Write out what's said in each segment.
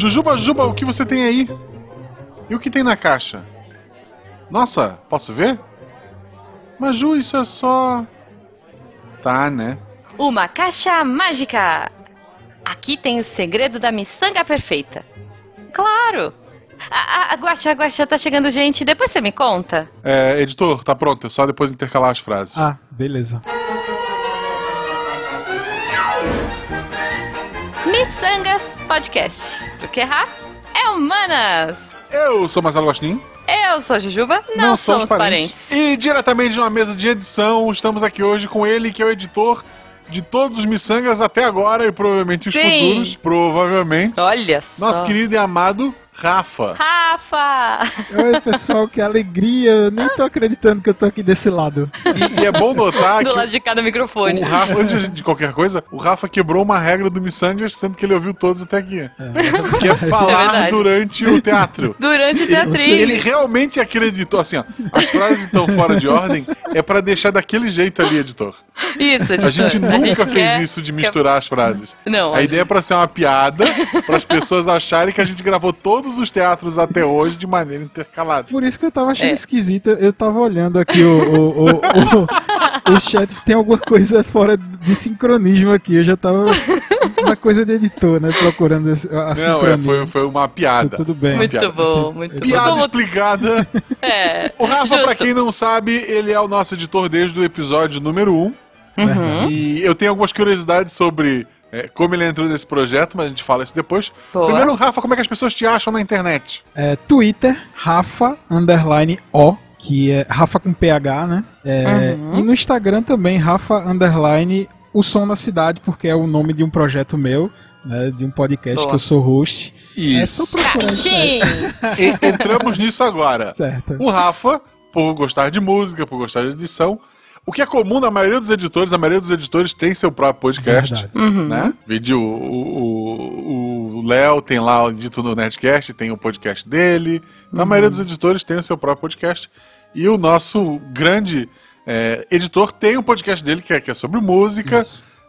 Jujuba, Jujuba, o que você tem aí? E o que tem na caixa? Nossa, posso ver? Mas Ju, isso é só. Tá, né? Uma caixa mágica! Aqui tem o segredo da miçanga perfeita. Claro! A, a, a Guaxa, a Guaxa, tá chegando gente, depois você me conta. É, editor, tá pronto, é só depois intercalar as frases. Ah, beleza. Missangas Podcast. Porque errar é humanas. Eu sou Marcelo Gostin. Eu sou a Jujuba, não, somos parentes. E diretamente de uma mesa de edição, estamos aqui hoje com ele, que é o editor de todos os miçangas até agora e provavelmente os Sim. futuros. Provavelmente. Olha só. Nosso querido e amado Rafa. Rafa! Oi, pessoal, que alegria. Eu nem tô acreditando que eu tô aqui desse lado. E, e é bom notar Do que lado de cada microfone. o Rafa, antes de qualquer coisa, o Rafa quebrou uma regra do Missangas, sendo que ele ouviu todos até aqui. Que é falar verdade. durante o teatro. Durante o Ele, teatrinho. ele realmente acreditou, assim, ó, as frases estão fora de ordem, é pra deixar daquele jeito ali, editor. Isso, editor. A gente nunca gente fez quer- isso de misturar as frases. Não, A a ideia é pra ser uma piada, para as pessoas acharem que a gente gravou todos os teatros até hoje de maneira intercalada. Por isso que eu tava achando É. esquisito. Eu tava olhando aqui o, o, o, o, o chat. Tem alguma coisa fora de sincronismo aqui. Eu já tava. Uma coisa de editor, né? Procurando a Não, é, foi, foi uma piada. Tudo bem. Muito piada. bom, muito bom. Piada Vamos- explicada. É. O Rafa, Justo. pra quem não sabe, ele é o nosso editor desde o episódio número 1. Uhum. E eu tenho algumas curiosidades sobre é, como ele entrou nesse projeto, mas a gente fala isso depois. Boa. Primeiro, Rafa, como é que as pessoas te acham na internet? É, Twitter, Rafa underline O, que é Rafa com PH, né? É, Uhum. E no Instagram também, Rafa underline O Som da Cidade, porque é o nome de um projeto meu, né? De um podcast Boa. que eu sou host. É só Isso. procurar isso aí. Sim. E- entramos nisso agora. Certo. O Rafa, por gostar de música, por gostar de edição, o que é comum na maioria dos editores, a maioria dos editores tem seu próprio podcast. Uhum. Né? Vídeo, o- o o Léo tem lá o dito no Nerdcast, tem o podcast dele. A maioria dos editores tem o seu próprio podcast. E o nosso grande é, editor tem um podcast dele que é, que é sobre música,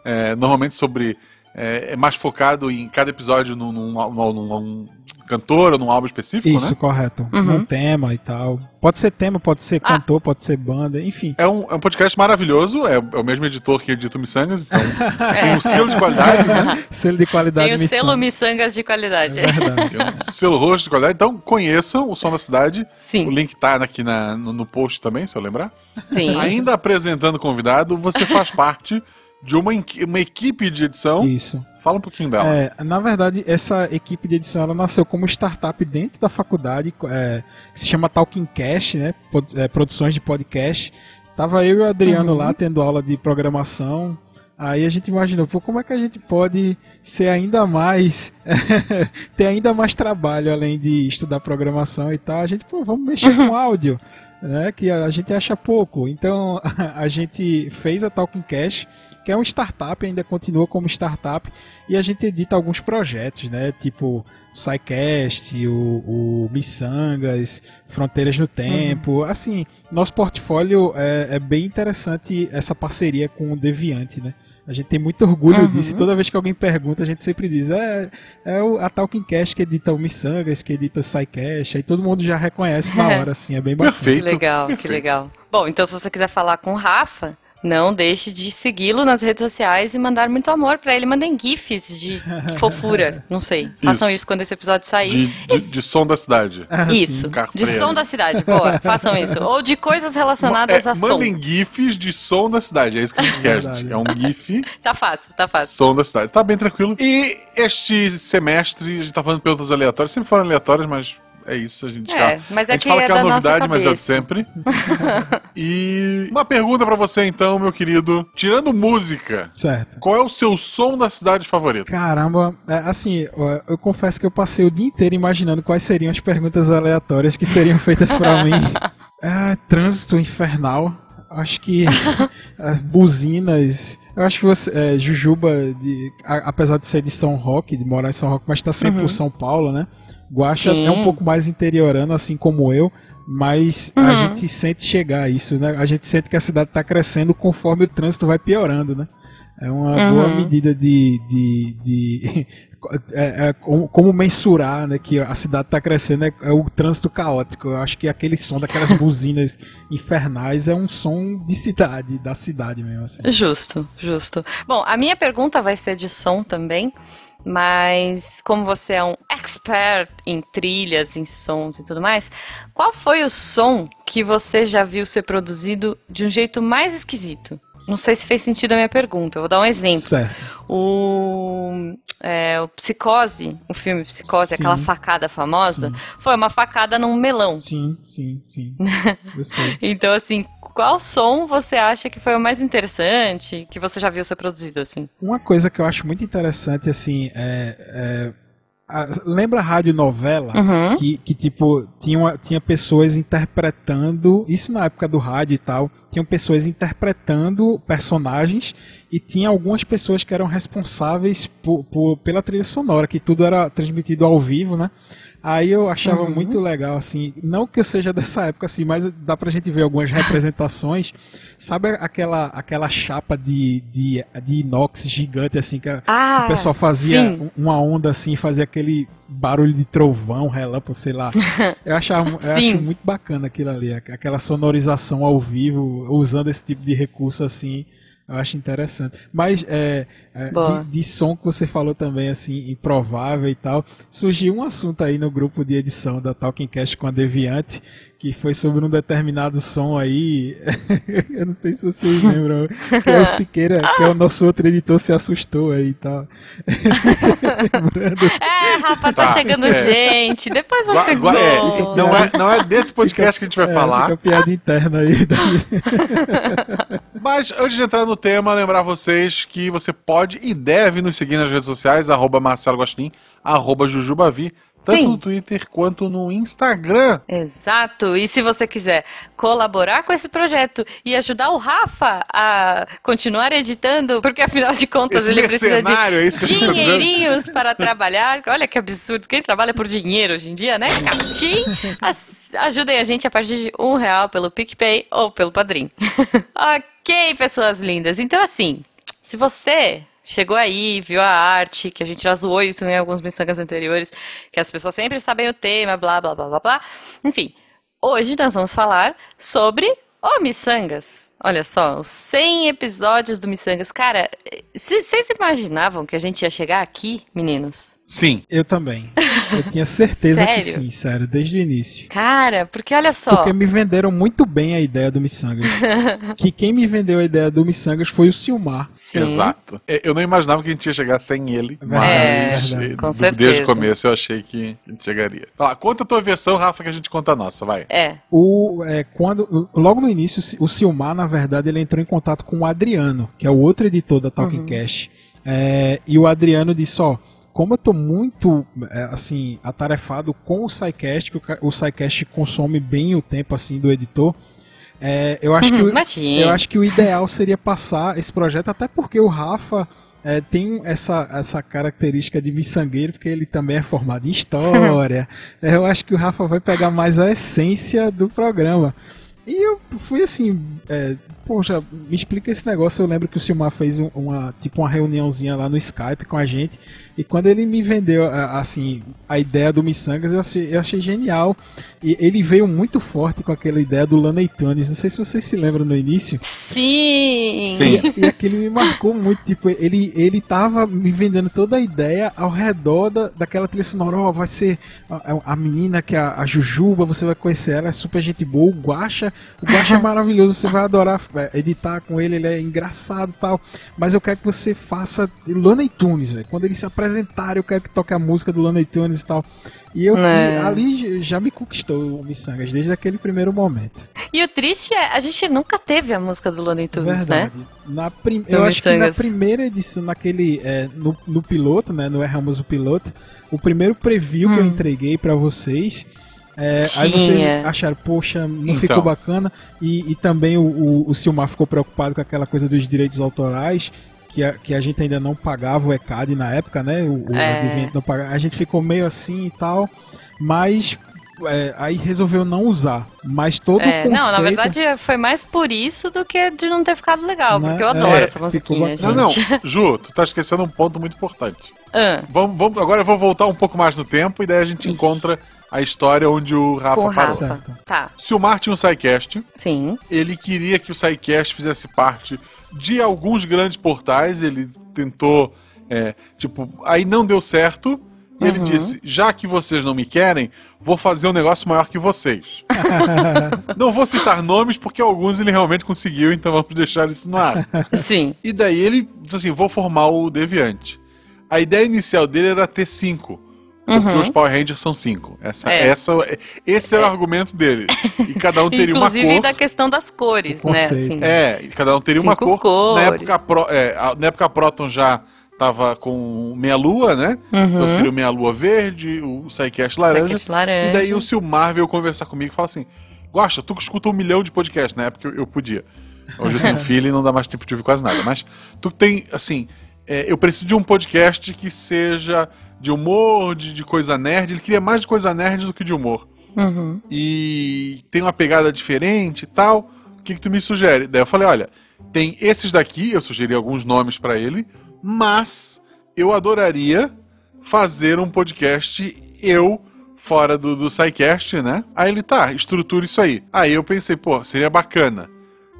é, normalmente sobre. É, é mais focado em cada episódio num, num, num- num cantor ou num álbum específico, Isso, né? correto. Uhum. Um tema e tal. Pode ser tema, pode ser Ah. cantor, pode ser banda, enfim. É um, é um podcast maravilhoso, é, é o mesmo editor que edita o Missangas, então tem um selo de qualidade, né? Selo de qualidade Tem o missão. selo Missangas de qualidade. É verdade. Tem um selo roxo de qualidade. Então conheçam o Som da Cidade. O Sim, link tá aqui na- no, no post também, se eu lembrar. sim. Ainda apresentando o convidado, você faz parte de uma, uma equipe de edição. Isso. Fala um pouquinho dela. É, na verdade, essa equipe de edição ela nasceu como startup dentro da faculdade, é, que se chama Talking Cast, né? Pod- é, produções de podcast. Tava eu e o Adriano Uhum. lá tendo aula de programação. Aí a gente imaginou, pô, como é que a gente pode ser ainda mais. ter ainda mais trabalho além de estudar programação e tal? A gente, pô, vamos mexer com áudio, né? Que a gente acha pouco. Então a gente fez a Talking Cash, que é uma startup, ainda continua como startup, e a gente edita alguns projetos, né? Tipo. SciCast, o, o Missangas, Fronteiras no Tempo. Assim, nosso portfólio é, é bem interessante essa parceria com o Deviante, né? A gente tem muito orgulho Uhum. disso e toda vez que alguém pergunta, a gente sempre diz: é, é o, a Talking Cash que edita o Missangas, que edita o SciCast, aí todo mundo já reconhece na hora, assim, é bem bacana. Que Perfeito. legal, que Perfeito. legal. Bom, então se você quiser falar com o Rafa, não deixe de segui-lo nas redes sociais e mandar muito amor pra ele. Mandem gifs de fofura, não sei. Façam Isso. isso quando esse episódio sair. De, de, de som da cidade. Ah, Isso, de som da cidade, boa, façam isso. Ou de coisas relacionadas É, a som. mandem GIFs de som da cidade. É isso que a gente quer, gente. É um GIF Tá fácil, tá fácil. som da cidade. Tá bem tranquilo. E este semestre, a gente tá falando perguntas aleatórias. Sempre foram aleatórias, mas é isso. A gente, É, mas a é gente que fala é que é da uma novidade, mas é de sempre. e uma pergunta pra você, então, meu querido. Tirando música, Certo. qual é o seu som da cidade favorito? Caramba, é, assim, ó, eu confesso que eu passei o dia inteiro imaginando quais seriam as perguntas aleatórias que seriam feitas pra mim. Ah, trânsito infernal. Acho que as buzinas. Eu acho que você. é, Jujuba, de- a- apesar de ser de São Roque, de morar em São Roque, mas tá sempre por São Paulo, né? Guaxa Sim. é um pouco mais interiorano, assim como eu. Mas a Uhum. gente sente chegar a isso, né? A gente sente que a cidade tá crescendo conforme o trânsito vai piorando, né? É uma Uhum. boa medida de. de, de é, é, como, como mensurar né, que a cidade está crescendo é, é o trânsito caótico. Eu acho que aquele som daquelas buzinas infernais é um som de cidade, da cidade mesmo. Assim. Justo, justo. Bom, a minha pergunta vai ser de som também, mas como você é um expert em trilhas, em sons e tudo mais, qual foi o som que você já viu ser produzido de um jeito mais esquisito? Não sei se fez sentido a minha pergunta, eu vou dar um exemplo. Certo. O, é, o Psicose, o filme Psicose, Sim. aquela facada famosa, Sim. foi uma facada num melão. Sim, sim, sim. Eu sei. Então, assim, qual som você acha que foi o mais interessante que você já viu ser produzido, assim? Uma coisa que eu acho muito interessante, assim, é. é a- lembra a rádio novela? Uhum. Que, que, tipo, tinha, tinha pessoas interpretando. Isso na época do rádio e tal. Tinham pessoas interpretando personagens. E tinha algumas pessoas que eram responsáveis por, por- pela trilha sonora, que tudo era transmitido ao vivo, né? Aí eu achava Uhum. muito legal, assim, não que eu seja dessa época, assim, mas dá pra gente ver algumas representações. Sabe aquela, aquela chapa de, de, de inox gigante, assim, que Ah, o pessoal fazia sim. um- uma onda assim, fazia aquele barulho de trovão, relâmpago, sei lá. Eu, achava, eu acho muito bacana aquilo ali, aqu- aquela sonorização ao vivo, usando esse tipo de recurso assim. Eu acho interessante. Mas é, é, de, de som que você falou também, assim, improvável e tal, surgiu um assunto aí no grupo de edição da Talking Cast com a Deviante, que foi sobre um determinado som aí. eu não sei se vocês lembram, que é o Siqueira, que é o nosso outro editor, se assustou aí e tal. Lembrando. É, Rafa, tá, Tá, chegando é. gente. Depois você gua- é, não, é, não é desse podcast que a gente vai É, falar. Fica piada interna aí. Da... Mas antes de entrar no tema, lembrar vocês que você pode e deve nos seguir nas redes sociais, arroba Marcelo Gostin, arroba Jujubavi, tanto Sim. no Twitter quanto no Instagram. Exato. E se você quiser colaborar com esse projeto e ajudar o Rafa a continuar editando, porque afinal de contas Esse ele precisa de é dinheirinhos para trabalhar. Olha que absurdo. Quem trabalha por dinheiro hoje em dia, né? Catim. Ajudem a gente a partir de um real pelo PicPay ou pelo Padrim. ok, pessoas lindas. Então, assim, se você chegou aí, viu a arte, que a gente já zoou isso em alguns miçangas anteriores, que as pessoas sempre sabem o tema, blá, blá, blá, blá, blá. Enfim, hoje nós vamos falar sobre o Missangas. Olha só, os 100 episódios do Missangas. Cara, vocês imaginavam que a gente ia chegar aqui, meninos? Sim. Eu também. Eu tinha certeza que sim, sério, desde o início. Cara, porque olha só. Porque me venderam muito bem a ideia do Missangas. que quem me vendeu a ideia do Missangas foi o Silmar. Sim. Exato. É, Eu não imaginava que a gente ia chegar sem ele, É, mas eh, com certeza. desde o começo eu achei que a gente chegaria. Fala, conta a tua versão, Rafa, que a gente conta a nossa, vai. É. O, é, quando, logo no início, o Silmar, na verdade, ele entrou em contato com o Adriano, que é o outro editor da Talking Uhum. Cash. É, e o Adriano disse, ó, como eu tô muito, é, assim, atarefado com o SciCast, que o, ca- o SciCast consome bem o tempo, assim, do editor, é, eu acho que... o-. Eu acho que o ideal seria passar esse projeto, até porque o Rafa é, tem essa, essa característica de miçangueiro, porque ele também é formado em história. Eu acho que o Rafa vai pegar mais a essência do programa. E eu fui assim, é, poxa, me explica esse negócio. Eu lembro que o Silmar fez um- uma tipo uma reuniãozinha lá no Skype com a gente. E quando ele me vendeu a- assim a ideia do Missangas, eu achei, eu achei genial. E ele veio muito forte com aquela ideia do Looney Tunes. Não sei se vocês se lembram no início. Sim. Sim. E, e aquilo me marcou muito, tipo, ele, ele tava me vendendo toda a ideia ao redor da, daquela trilha sonora, ó, vai ser a, a menina que é a, a Jujuba, você vai conhecer ela, é super gente boa, o Guaxa, o Guaxa é maravilhoso, você vai adorar é, editar com ele, ele é engraçado e tal, mas eu quero que você faça Looney Tunes, velho, quando ele se apresentar, eu quero que toque a música do Looney Tunes e tal. E eu É. ali já me conquistou o Missangas, desde aquele primeiro momento. E o triste é, a gente nunca teve a música do Looney Tunes, né? Verdade. Na prim... Eu acho que na primeira edição, naquele. é, no, no piloto, né? No Erramos o Piloto, o primeiro preview que eu Hum. entreguei pra vocês. é, aí vocês acharam, poxa, não Então. ficou bacana. E, e também o, o, o Silmar ficou preocupado com aquela coisa dos direitos autorais. Que a, que a gente ainda não pagava o ECAD na época, né? O, o É. Advento não pagava. A gente ficou meio assim e tal. Mas é, aí resolveu não usar. Mas todo É, o conceito... não, na verdade foi mais por isso do que de não ter ficado legal, Né? porque eu adoro É, essa musiquinha. Não, não, Ju, tu tá esquecendo um ponto muito importante. Ah, Vamos, vamos- agora eu vou voltar um pouco mais no tempo e daí a gente Ixi. encontra a história onde o Rafa com o parou. Rafa. Certo. Tá, Se o Mar tinha um SciCast, sim. ele queria que o SciCast fizesse parte de alguns grandes portais, ele tentou, é, tipo, aí não deu certo, e ele Uhum. disse, já que vocês não me querem, vou fazer um negócio maior que vocês. não vou citar nomes, porque alguns ele realmente conseguiu, então vamos deixar isso no ar. Sim. E daí ele disse assim: vou formar o Deviante. A ideia inicial dele era ter cinco. Porque Uhum. os Power Rangers são cinco. Essa, É. essa, esse era o argumento dele. E cada um teria uma Inclusive cor. da questão das cores, né? Assim. É, e cada um teria uma cor. Na cores. época, a Pro- é, a- na época a Proton já tava com meia lua, né? Então Uhum. seria o meia lua verde, o Psycast laranja. Laranja. E daí o Silmar veio conversar comigo e falou assim: Gosta, tu que escuta um milhão de podcasts, na época eu, eu podia. Hoje eu tenho filho e não dá mais tempo de ouvir quase nada. Mas tu tem, assim, é, eu preciso de um podcast que seja de humor, de, de coisa nerd. Ele queria mais de coisa nerd do que de humor. Uhum. E tem uma pegada diferente e tal. O que, que tu me sugere? Daí eu falei: olha, tem esses daqui, eu sugeri alguns nomes pra ele, mas eu adoraria fazer um podcast eu fora do, do SciCast, né? Aí ele, tá, estrutura isso aí. Aí eu pensei, pô, seria bacana.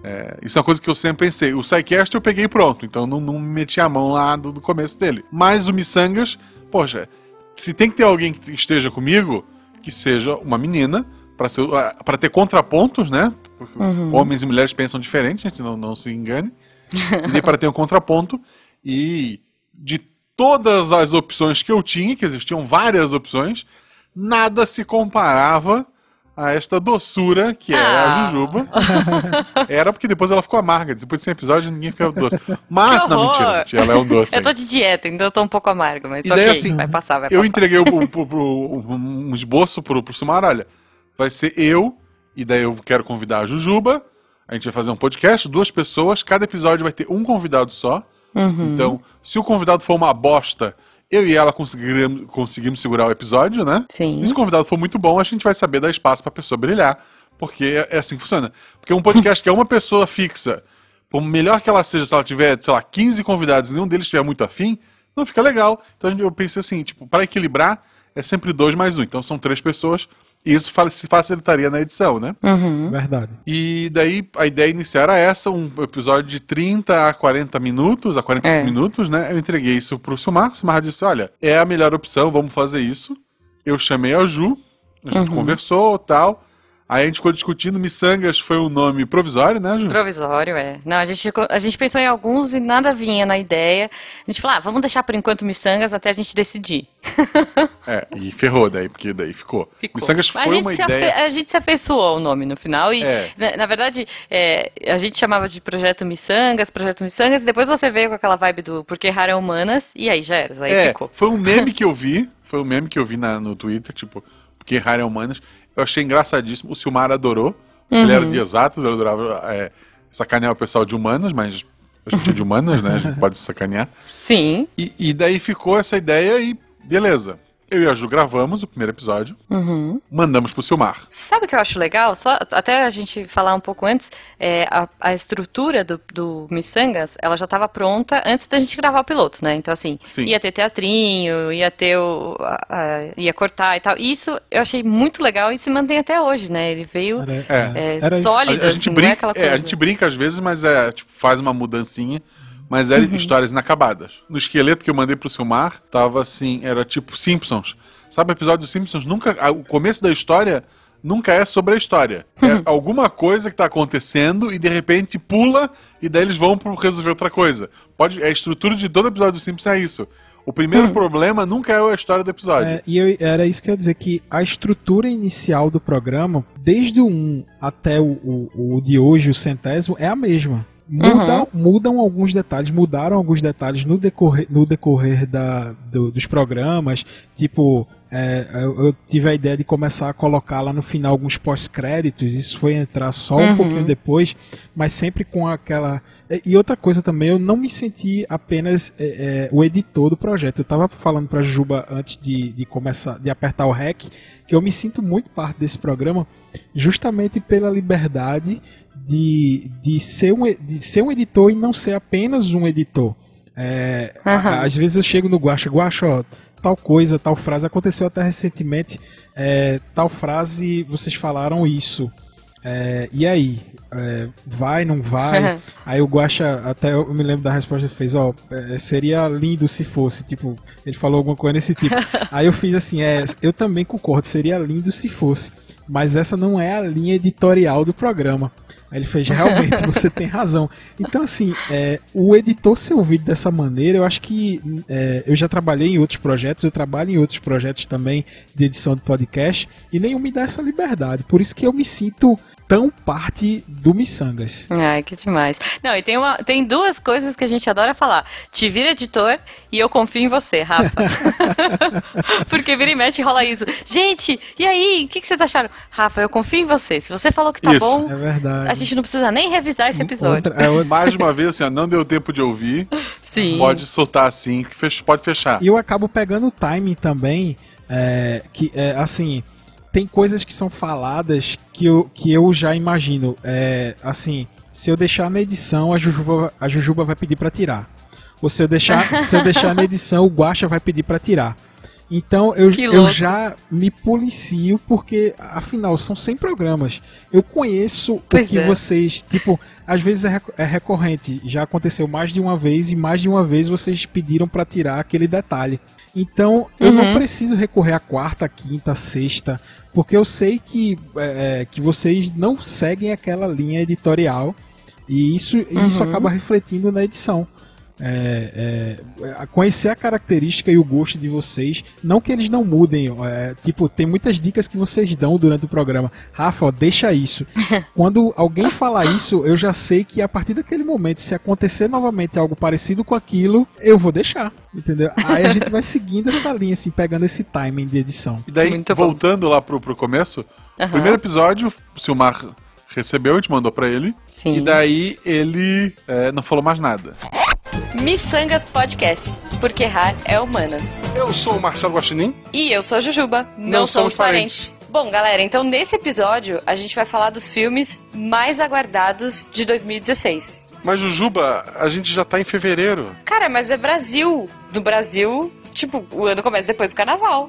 É, isso é uma coisa que eu sempre pensei. O SciCast eu peguei pronto, então não, não meti a mão lá do, do começo dele. Mas o Missangas, poxa, se tem que ter alguém que esteja comigo, que seja uma menina, pra ter contrapontos, né? Porque Uhum. homens e mulheres pensam diferente, gente, não, não se engane. e para ter um contraponto. E de todas as opções que eu tinha, que existiam várias opções, nada se comparava a esta doçura que é Ah. a Jujuba. Era porque depois ela ficou amarga. Depois desse episódio ninguém ficou doce. Mas, não, mentira, gente, ela é um doce. Eu tô de dieta, então eu tô um pouco amargo, mas E daí, assim, vai passar, vai Eu passar. entreguei o- o- o- um esboço pro, pro Sumar, olha, vai ser eu, e daí eu quero convidar a Jujuba, a gente vai fazer um podcast, duas pessoas, cada episódio vai ter um convidado só. Uhum. Então, se o convidado for uma bosta, eu e ela conseguiremos, conseguimos segurar o episódio, né? Sim. E se o convidado for muito bom, a gente vai saber dar espaço pra pessoa brilhar. Porque é é assim que funciona. Porque um podcast que é uma pessoa fixa, por melhor que ela seja, se ela tiver, sei lá, 15 convidados e nenhum deles estiver muito afim, não fica legal. Então eu pensei assim, tipo, para equilibrar, é sempre dois mais um. Então são três pessoas. E isso se facilitaria na edição, né? Uhum. Verdade. E daí a ideia inicial era essa, um episódio de 30 a 40 minutos, a 45 É. minutos, né? Eu entreguei isso pro Silmar, o Silmar disse, olha, é a melhor opção, vamos fazer isso. Eu chamei a Ju, a gente Uhum. conversou tal. Aí a gente ficou discutindo, Missangas foi um nome provisório, né, Ju? Provisório, é. Não, a gente, a gente pensou em alguns e nada vinha na ideia. A gente falou, ah, vamos deixar por enquanto miçangas até a gente decidir. É, e ferrou daí, porque daí ficou. Ficou. Missangas foi uma ideia... a gente se afeiçoou ao nome no final e, É. na, na verdade, é, a gente chamava de Projeto Missangas, Projeto Missangas, e depois você veio com aquela vibe do Porque Rara é Humanas, e aí já era, aí É, ficou. foi um meme que eu vi, foi um meme que eu vi na, no Twitter, tipo, porque Rara é Humanas. Eu achei engraçadíssimo, o Silmar adorou. Ele Uhum. era de exatos, ele adorava é, sacanear o pessoal de humanas, mas a gente é de humanas, né? A gente pode sacanear. Sim. E, e daí ficou essa ideia e beleza. Eu e a Ju gravamos o primeiro episódio, Uhum. mandamos pro Silmar. Sabe o que eu acho legal? Só até a gente falar um pouco antes, é, a, a estrutura do, do Missangas, ela já estava pronta antes da gente gravar o piloto, né? Então, assim, Sim. ia ter teatrinho, ia ter o. a- a- ia cortar e tal. E isso eu achei muito legal e se mantém até hoje, né? Ele veio É. é, sólido, a, a assim, gente não é brinca, aquela é, coisa. a gente brinca às vezes, mas é, tipo, faz uma mudancinha. Mas eram Uhum. histórias inacabadas. No esqueleto que eu mandei pro Silmar, tava assim, era tipo Simpsons. Sabe o episódio dos Simpsons? Nunca. a- O começo da história nunca é sobre a história. É alguma coisa que tá acontecendo e de repente pula e daí eles vão pro resolver outra coisa. Pode, a estrutura de todo episódio dos Simpsons é isso. O primeiro problema nunca é a história do episódio. É, e eu- era isso que eu ia dizer, que a estrutura inicial do programa, desde o 1 até o, o, o de hoje, o centésimo, é a mesma. Mudam, mudam alguns detalhes, mudaram alguns detalhes no decorrer, no decorrer da, do- dos programas, tipo, é, eu, eu, tive a ideia de começar a colocar lá no final alguns pós-créditos. Isso foi entrar só um uhum. pouquinho depois, mas sempre com aquela. E outra coisa também, eu não me senti apenas é, é, o editor do projeto. Eu estava falando para Juba antes de, de começar, de apertar o REC, que eu me sinto muito parte desse programa, justamente pela liberdade de, de, ser, um, de ser um editor e não ser apenas um editor. É, uhum. Às vezes eu chego no Guacha, Guacha, ó, tal coisa, tal frase. Aconteceu até recentemente, é, tal frase, vocês falaram isso. É, e aí? É, vai, não vai? aí o Guacha, até eu me lembro da resposta que fez, ó, é, seria lindo se fosse, tipo, ele falou alguma coisa nesse tipo. aí eu fiz assim, é, eu também concordo, seria lindo se fosse, mas essa não é a linha editorial do programa. Aí ele fez, realmente, você tem razão. Então, assim, é, o editor ser ouvido dessa maneira, eu acho que é, eu já trabalhei em outros projetos, eu trabalho em outros projetos também de edição de podcast, e nenhum me dá essa liberdade. Por isso que eu me sinto tão parte do Missangas. Ai, que demais. Não, e tem, uma, tem duas coisas que a gente adora falar. Te vira editor e eu confio em você, Rafa. Porque vira e mexe rola isso. Gente, e aí? O que, que vocês acharam? Rafa, eu confio em você. Se você falou que tá isso. bom, é verdade. a gente não precisa nem revisar esse episódio. Outra, é outra... Mais uma vez, assim, não deu tempo de ouvir. Sim. Pode soltar assim, que pode fechar. E eu acabo pegando o timing também, é, que é, assim tem coisas que são faladas que eu, que eu já imagino. É, assim, se eu deixar na edição, a Jujuba, a Jujuba vai pedir para tirar. Ou se eu deixar, se eu deixar na edição, o Guacha vai pedir para tirar. Então eu, eu já me policio porque, afinal, são 100 programas. Eu conheço pois o que é. vocês. Tipo, às vezes é, é, recorrente. Já aconteceu mais de uma vez e mais de uma vez vocês pediram para tirar aquele detalhe. Então eu uhum. não preciso recorrer à quarta, quinta, sexta porque eu sei que, é, é, que vocês não seguem aquela linha editorial e isso, uhum. isso acaba refletindo na edição. É, é, conhecer a característica e o gosto de vocês, não que eles não mudem, é, tipo, tem muitas dicas que vocês dão durante o programa. Rafa, ó, deixa isso. Quando alguém fala isso, eu já sei que a partir daquele momento, se acontecer novamente algo parecido com aquilo, eu vou deixar. Entendeu? Aí a gente vai seguindo essa linha, assim, pegando esse timing de edição. E daí, Muito voltando bom. lá pro, pro começo, uhum. primeiro episódio, o Silmar recebeu, a gente mandou pra ele. Sim. E daí ele é, não falou mais nada. Missangas Podcast, porque errar é humanas. Eu sou o Marcelo Guaxinim. E eu sou a Jujuba. Não, não somos parentes. parentes. Bom, galera, então nesse episódio a gente vai falar dos filmes mais aguardados de 2016. Mas, Jujuba, a gente já tá em fevereiro. Cara, mas é Brasil. No Brasil, tipo, o ano começa depois do carnaval.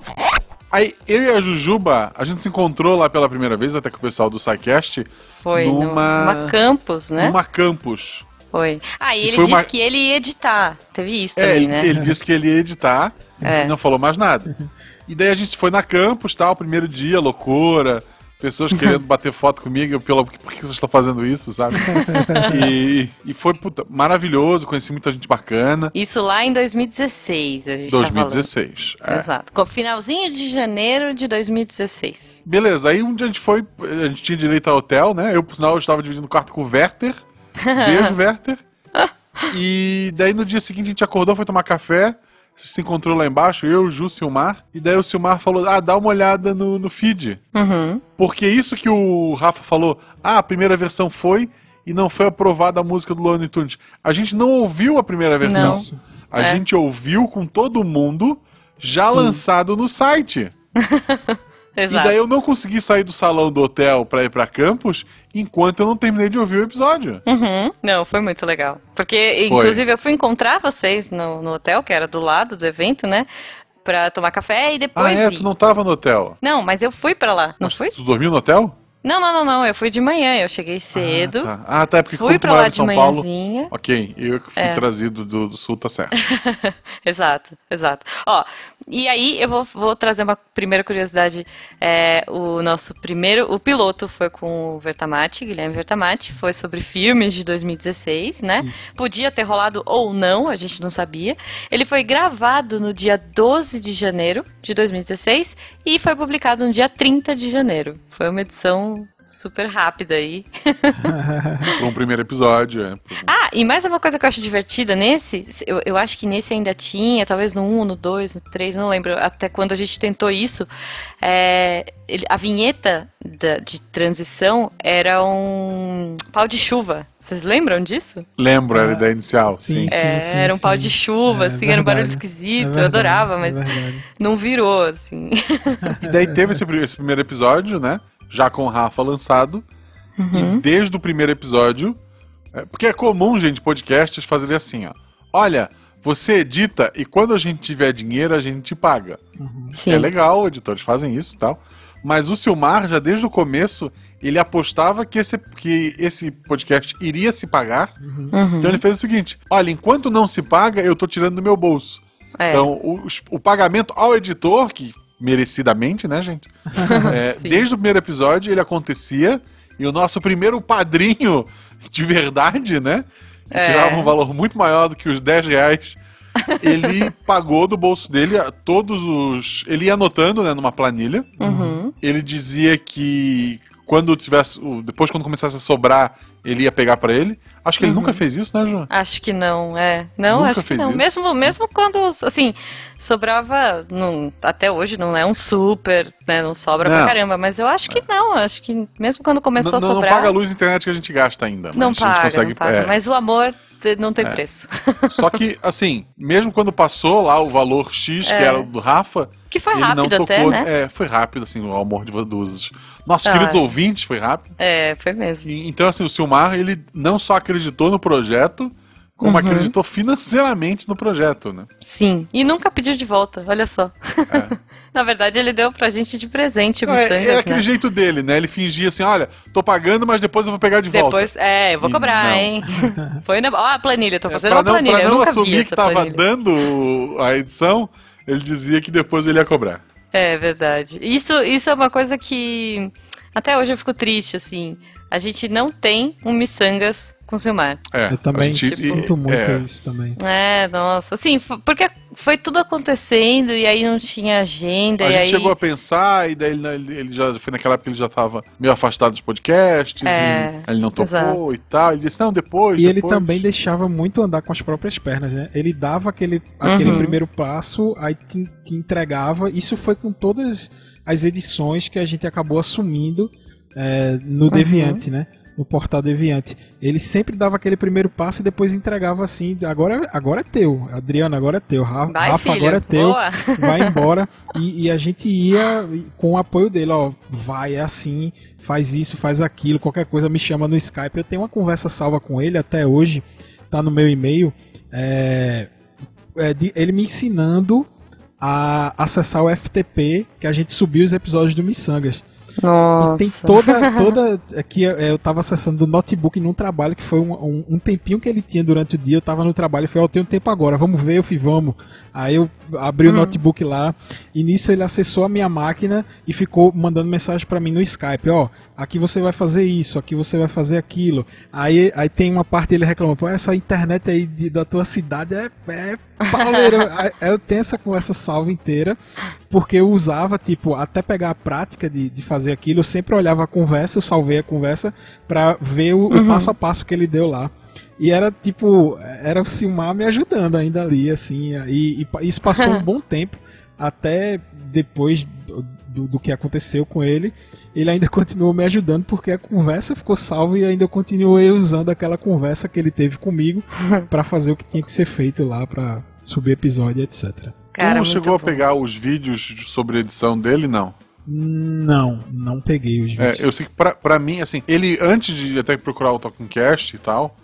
Aí, eu e a Jujuba, a gente se encontrou lá pela primeira vez, até com o pessoal do SciCast. Foi, numa... numa campus, né? Numa campus. Foi. Ah, e ele disse uma... que ele ia editar. Teve isso é, também, né? Ele disse que ele ia editar é. e não falou mais nada. E daí a gente foi na campus, tal, primeiro dia, loucura. Pessoas querendo bater foto comigo, pelo por que vocês estão fazendo isso, sabe? e, e foi puta, maravilhoso, conheci muita gente bacana. Isso lá em 2016, a gente 2016. Tá é. Exato. Com finalzinho de janeiro de 2016. Beleza, aí um dia a gente foi, a gente tinha direito ao hotel, né? Eu, por sinal, eu estava dividindo o quarto com o Werther. Beijo, Werther. E daí no dia seguinte a gente acordou, foi tomar café, se encontrou lá embaixo, eu, Ju, Silmar, e daí o Silmar falou, ah, dá uma olhada no, no feed. Uhum. Porque isso que o Rafa falou, ah, a primeira versão foi e não foi aprovada a música do Looney Tunes. A gente não ouviu a primeira versão. Não. A é. gente ouviu com todo mundo já Sim. lançado no site. Exato. E daí eu não consegui sair do salão do hotel pra ir pra campus enquanto eu não terminei de ouvir o episódio. Uhum. Não, foi muito legal. Porque, foi. inclusive, eu fui encontrar vocês no, no hotel, que era do lado do evento, né? Pra tomar café e depois. Ah, é? Ir. Tu não tava no hotel? Não, mas eu fui pra lá, não fui? Tu dormiu no hotel? Não, não, não, não. Eu fui de manhã, eu cheguei cedo. Ah, tá. Ah, tá. É porque fui pra lá de São manhãzinha. Paulo. Ok, eu que fui é. trazido do, do, sul, tá certo. exato, exato. Ó, e aí eu vou, vou trazer uma primeira curiosidade. É, o nosso primeiro, o piloto foi com o Vertamati, Guilherme Vertamati, foi sobre filmes de 2016, né? Isso. Podia ter rolado ou não, a gente não sabia. Ele foi gravado no dia 12 de janeiro de 2016 e foi publicado no dia 30 de janeiro. Foi uma edição super rápida aí. Para um primeiro episódio, é. Ah, e mais uma coisa que eu acho divertida nesse, eu, eu acho que nesse ainda tinha, talvez no 1, no 2, no 3, não lembro até quando a gente tentou isso. É, ele, a vinheta da, de transição era um pau de chuva. Vocês lembram disso? Lembro, era a ideia inicial. Sim, sim, É, sim. era um pau sim. de chuva, É assim, era um barulho verdade, esquisito, é eu verdade, adorava, é mas verdade. não virou, assim. E daí teve esse, esse primeiro episódio, né? Já com o Rafa lançado. Uhum. E desde o primeiro episódio. é, porque é comum, gente, podcasts fazerem assim, ó. Olha, você edita e quando a gente tiver dinheiro, a gente te paga. Sim. É legal, editores fazem isso e tal. Mas o Silmar, já desde o começo, ele apostava que esse, que esse podcast iria se pagar. Uhum. Então ele fez o seguinte: olha, enquanto não se paga, eu tô tirando do meu bolso. É. Então, o, o pagamento ao editor, que merecidamente, né, gente? É, desde o primeiro episódio ele acontecia. E o nosso primeiro padrinho de verdade, né? É. tirava um valor muito maior do que os 10 reais. Ele pagou do bolso dele a todos os. Ele ia anotando, né, numa planilha. Uhum. Ele dizia que quando tivesse. Depois, quando começasse a sobrar, ele ia pegar pra ele. Acho que ele Uhum. nunca fez isso, né, João? Acho que não, é. Não, Nunca acho que fez não. isso? Mesmo, mesmo quando, assim, sobrava. Não, até hoje não é um super, né? Não sobra Não. pra caramba. Mas eu acho que não. Acho que mesmo quando começou não, a não- não sobrar. paga a luz e internet que a gente gasta ainda. mas não a gente paga, consegue, não paga. é. Mas o amor não tem É. preço. Só que, assim, mesmo quando passou lá o valor X, que É. era o do Rafa, Que foi ele não rápido tocou. até, né? É, foi rápido, assim, o amor de, dos nossos Ah. queridos ouvintes foi rápido. É, foi mesmo. E, então, assim, o Silmar, ele não só acreditou no projeto, como Uhum. acreditou financeiramente no projeto, né? Sim. E nunca pediu de volta, olha só. É. Na verdade, ele deu pra gente de presente o É, Missangas, é aquele né? jeito dele, né? Ele fingia assim, olha, tô pagando, mas depois eu vou pegar de volta. Depois, é, eu vou cobrar, não. hein? Foi na. Ó, a planilha, tô É, fazendo pra uma não, planilha. pra eu não assumir que tava planilha. dando a edição, ele dizia que depois ele ia cobrar. É verdade. Isso, isso é uma coisa que até hoje eu fico triste, assim. A gente não tem um miçangas com Silmar. É, Eu também gente- sinto muito é, isso também. É, nossa. Assim, porque foi tudo acontecendo e aí não tinha agenda. A e gente aí... chegou a pensar, e daí ele, ele já foi naquela época que ele já tava meio afastado dos podcasts, É, e ele não tocou exato. e tal. Ele disse, não, depois. E ele depois. também deixava muito andar com as próprias pernas, né? Ele dava aquele, aquele Uhum. primeiro passo, aí te, te entregava. Isso foi com todas as edições que a gente acabou assumindo é, no Deviante, né? No portal Deviante. Ele sempre dava aquele primeiro passo e depois entregava assim: agora, agora é teu, Adriano, agora é teu, Ra- Vai, Rafa, agora é teu. Boa. vai embora e, e a gente ia com o apoio dele, ó, vai, é assim, faz isso, faz aquilo, qualquer coisa me chama no Skype. Eu tenho uma conversa salva com ele até hoje, tá no meu e-mail, é, é de- ele me ensinando a acessar o FTP, que a gente subiu os episódios do Missangas. Nossa. E tem toda, toda. Aqui é, eu tava acessando do notebook num trabalho que foi um, um, um tempinho que ele tinha durante o dia. Eu tava no trabalho e falei, ó, eu tenho tempo agora, vamos ver, eu fui, vamos. Aí eu abri o notebook lá e nisso ele acessou a minha máquina e ficou mandando mensagem pra mim no Skype, ó, aqui você vai fazer isso, aqui você vai fazer aquilo. Aí, aí tem uma parte ele reclama, pô, essa internet aí de- da tua cidade é, é pauleira. Eu tenho essa conversa salva inteira porque eu usava, tipo, até pegar a prática de, de fazer aquilo, eu sempre olhava a conversa, eu salvei a conversa pra ver o, o passo a passo que ele deu lá. E era tipo, era o Silmar me ajudando ainda ali, assim, e, e isso passou um bom tempo, até depois do, do- do que aconteceu com ele, ele ainda continuou me ajudando, porque a conversa ficou salva e ainda eu continuei usando aquela conversa que ele teve comigo pra fazer o que tinha que ser feito lá, pra subir episódio, etc. Cara, tu chegou a bom. pegar os vídeos sobre a edição dele, não? Não, não peguei os vídeos. É, eu sei que pra, pra mim, assim, ele, antes de até procurar o Talking Cast e tal,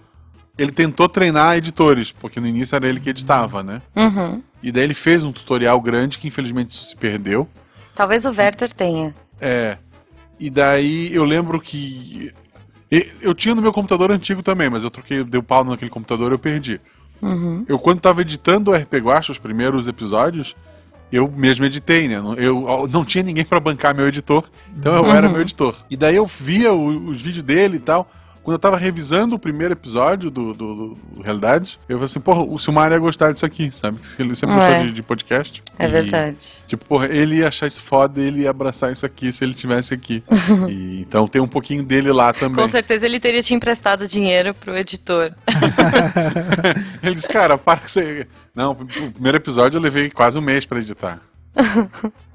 ele tentou treinar editores, porque no início era ele que editava, né? Uhum. E daí ele fez um tutorial grande que infelizmente isso se perdeu. Talvez o Werther tenha. É. E daí eu lembro que. Eu tinha no meu computador antigo também, mas eu troquei, deu pau naquele computador e eu perdi. Uhum. Eu, quando tava editando o RP Guacha, os primeiros episódios, eu mesmo editei, né? Eu não tinha ninguém pra bancar meu editor, então eu era meu editor. E daí eu via os vídeos dele e tal. Quando eu tava revisando o primeiro episódio do, do, do, do Realidade, eu falei assim, porra, o Silmar ia gostar disso aqui, sabe? Ele sempre É. gostou de, de podcast. É E, verdade. Tipo, porra, ele ia achar isso foda, ele ia abraçar isso aqui se ele tivesse aqui. E, então tem um pouquinho dele lá também. Com certeza ele teria te emprestado dinheiro pro editor. Ele disse, cara, para que você. Não, o primeiro episódio eu levei quase um mês pra editar.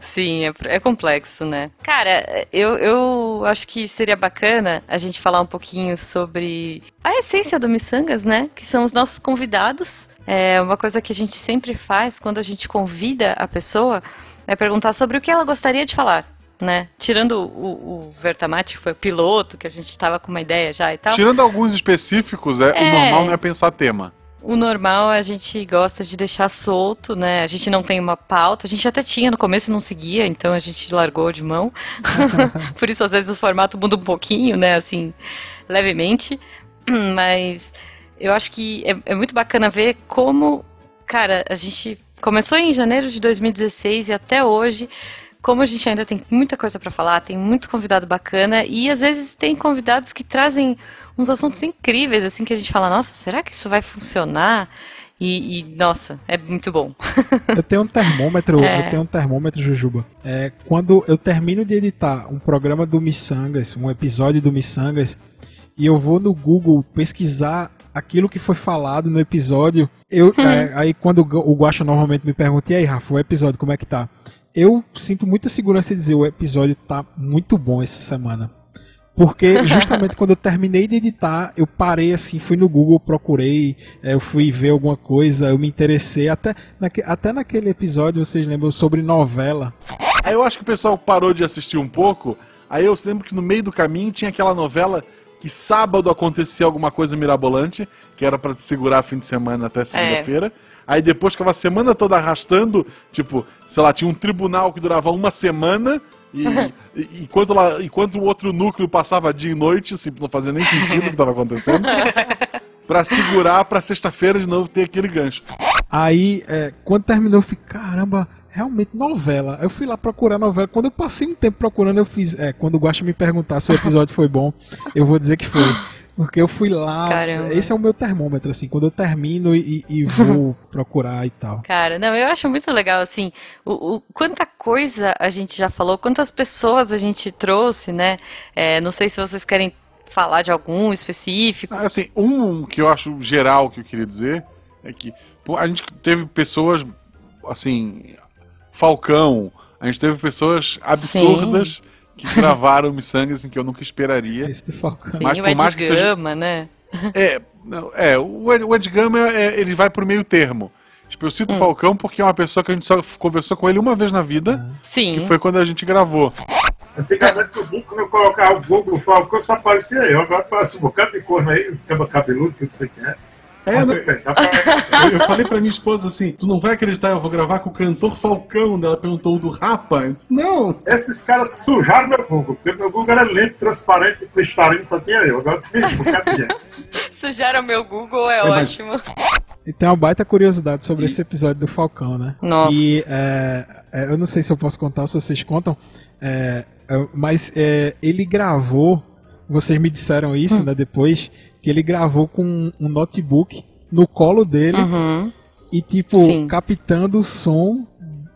Sim, é, é complexo, né? Cara, eu, eu acho que seria bacana a gente falar um pouquinho sobre a essência do Missangas, né? Que são os nossos convidados. É uma coisa que a gente sempre faz quando a gente convida a pessoa é perguntar sobre o que ela gostaria de falar. Né? Tirando o, o Vertamati, que foi o piloto, que a gente tava com uma ideia já e tal. Tirando alguns específicos, é, o É. normal não é pensar tema. O normal a gente gosta de deixar solto, né? A gente não tem uma pauta. A gente até tinha no começo não seguia, então a gente largou de mão. Por isso, às vezes, o formato muda um pouquinho, né? Assim, levemente. Mas eu acho que é, é muito bacana ver como, cara, a gente começou em janeiro de 2016 e até hoje. Como a gente ainda tem muita coisa pra falar, tem muito convidado bacana e às vezes tem convidados que trazem uns assuntos incríveis, assim, que a gente fala, nossa, será que isso vai funcionar? E, e, nossa, é muito bom. Eu tenho um termômetro, É. eu tenho um termômetro, Jujuba. É, quando eu termino de editar um programa do Missangas, um episódio do Missangas, e eu vou no Google pesquisar aquilo que foi falado no episódio, eu, é, aí quando o Gu- o Guaxa normalmente me pergunta, e aí, Rafa, o episódio, como é que tá? Eu sinto muita segurança em dizer, o episódio tá muito bom essa semana. Porque justamente quando eu terminei de editar, eu parei assim, fui no Google, procurei, eh, eu fui ver alguma coisa, eu me interessei. Até, naque, até naquele episódio, vocês lembram, sobre novela. Aí eu acho que o pessoal parou de assistir um pouco. Aí eu lembro que no meio do caminho tinha aquela novela que sábado acontecia alguma coisa mirabolante, que era pra te segurar fim de semana até segunda-feira. Aí depois ficava a semana toda arrastando, tipo, sei lá, tinha um tribunal que durava uma semana e, e- enquanto, lá, enquanto o outro núcleo passava dia e noite, assim, não fazia nem sentido o que estava acontecendo, pra segurar pra sexta-feira de novo ter aquele gancho. Aí, eh, quando terminou, eu fiquei, caramba, realmente novela. Eu fui lá procurar novela. Quando eu passei um tempo procurando, eu fiz. É, quando o Guaxa me perguntar se o episódio foi bom, eu vou dizer que foi. Porque eu fui lá. Caramba. Esse é o meu termômetro, assim, quando eu termino e, e vou procurar e tal. Cara, não, eu acho muito legal, assim, o, o- quanta coisa a gente já falou, quantas pessoas a gente trouxe, né? É, não sei se vocês querem falar de algum específico. Assim, um que eu acho geral que eu queria dizer é que pô, a gente teve pessoas, assim, Falcão, a gente teve pessoas absurdas que gravaram Missangas assim, que eu nunca esperaria. Esse do Falcão. Sim, mas o por Ed mais que seja- né? É, não, é o Ed, o Ed Gama, é, ele vai pro meio termo. Tipo, eu cito o Falcão porque é uma pessoa que a gente só conversou com ele uma vez na vida, Sim. que foi quando a gente gravou. Antigamente, no Google, quando eu colocava o Google Falcão, só aparecia eu. Agora aparece um bocado de corno aí, esse cabo cabeludo, que não sei quem é. É, Mas, né? Eu, eu falei pra minha esposa assim: tu não vai acreditar, eu vou gravar com o cantor Falcão. Ela perguntou o do Rapa. Eu disse, não. Esses caras sujaram meu Google, porque meu Google era limpo, transparente, cristalino, só tinha eu. Agora tem um. Sujaram meu Google, é, É, mas- ótimo. E tem uma baita curiosidade sobre esse episódio do Falcão, né? Nossa. E é, é, eu não sei se eu posso contar, se vocês contam, é, é, mas é, ele gravou, vocês me disseram isso, Hum. né, depois, que ele gravou com um, notebook no colo dele Uhum. e, tipo, Sim. captando o som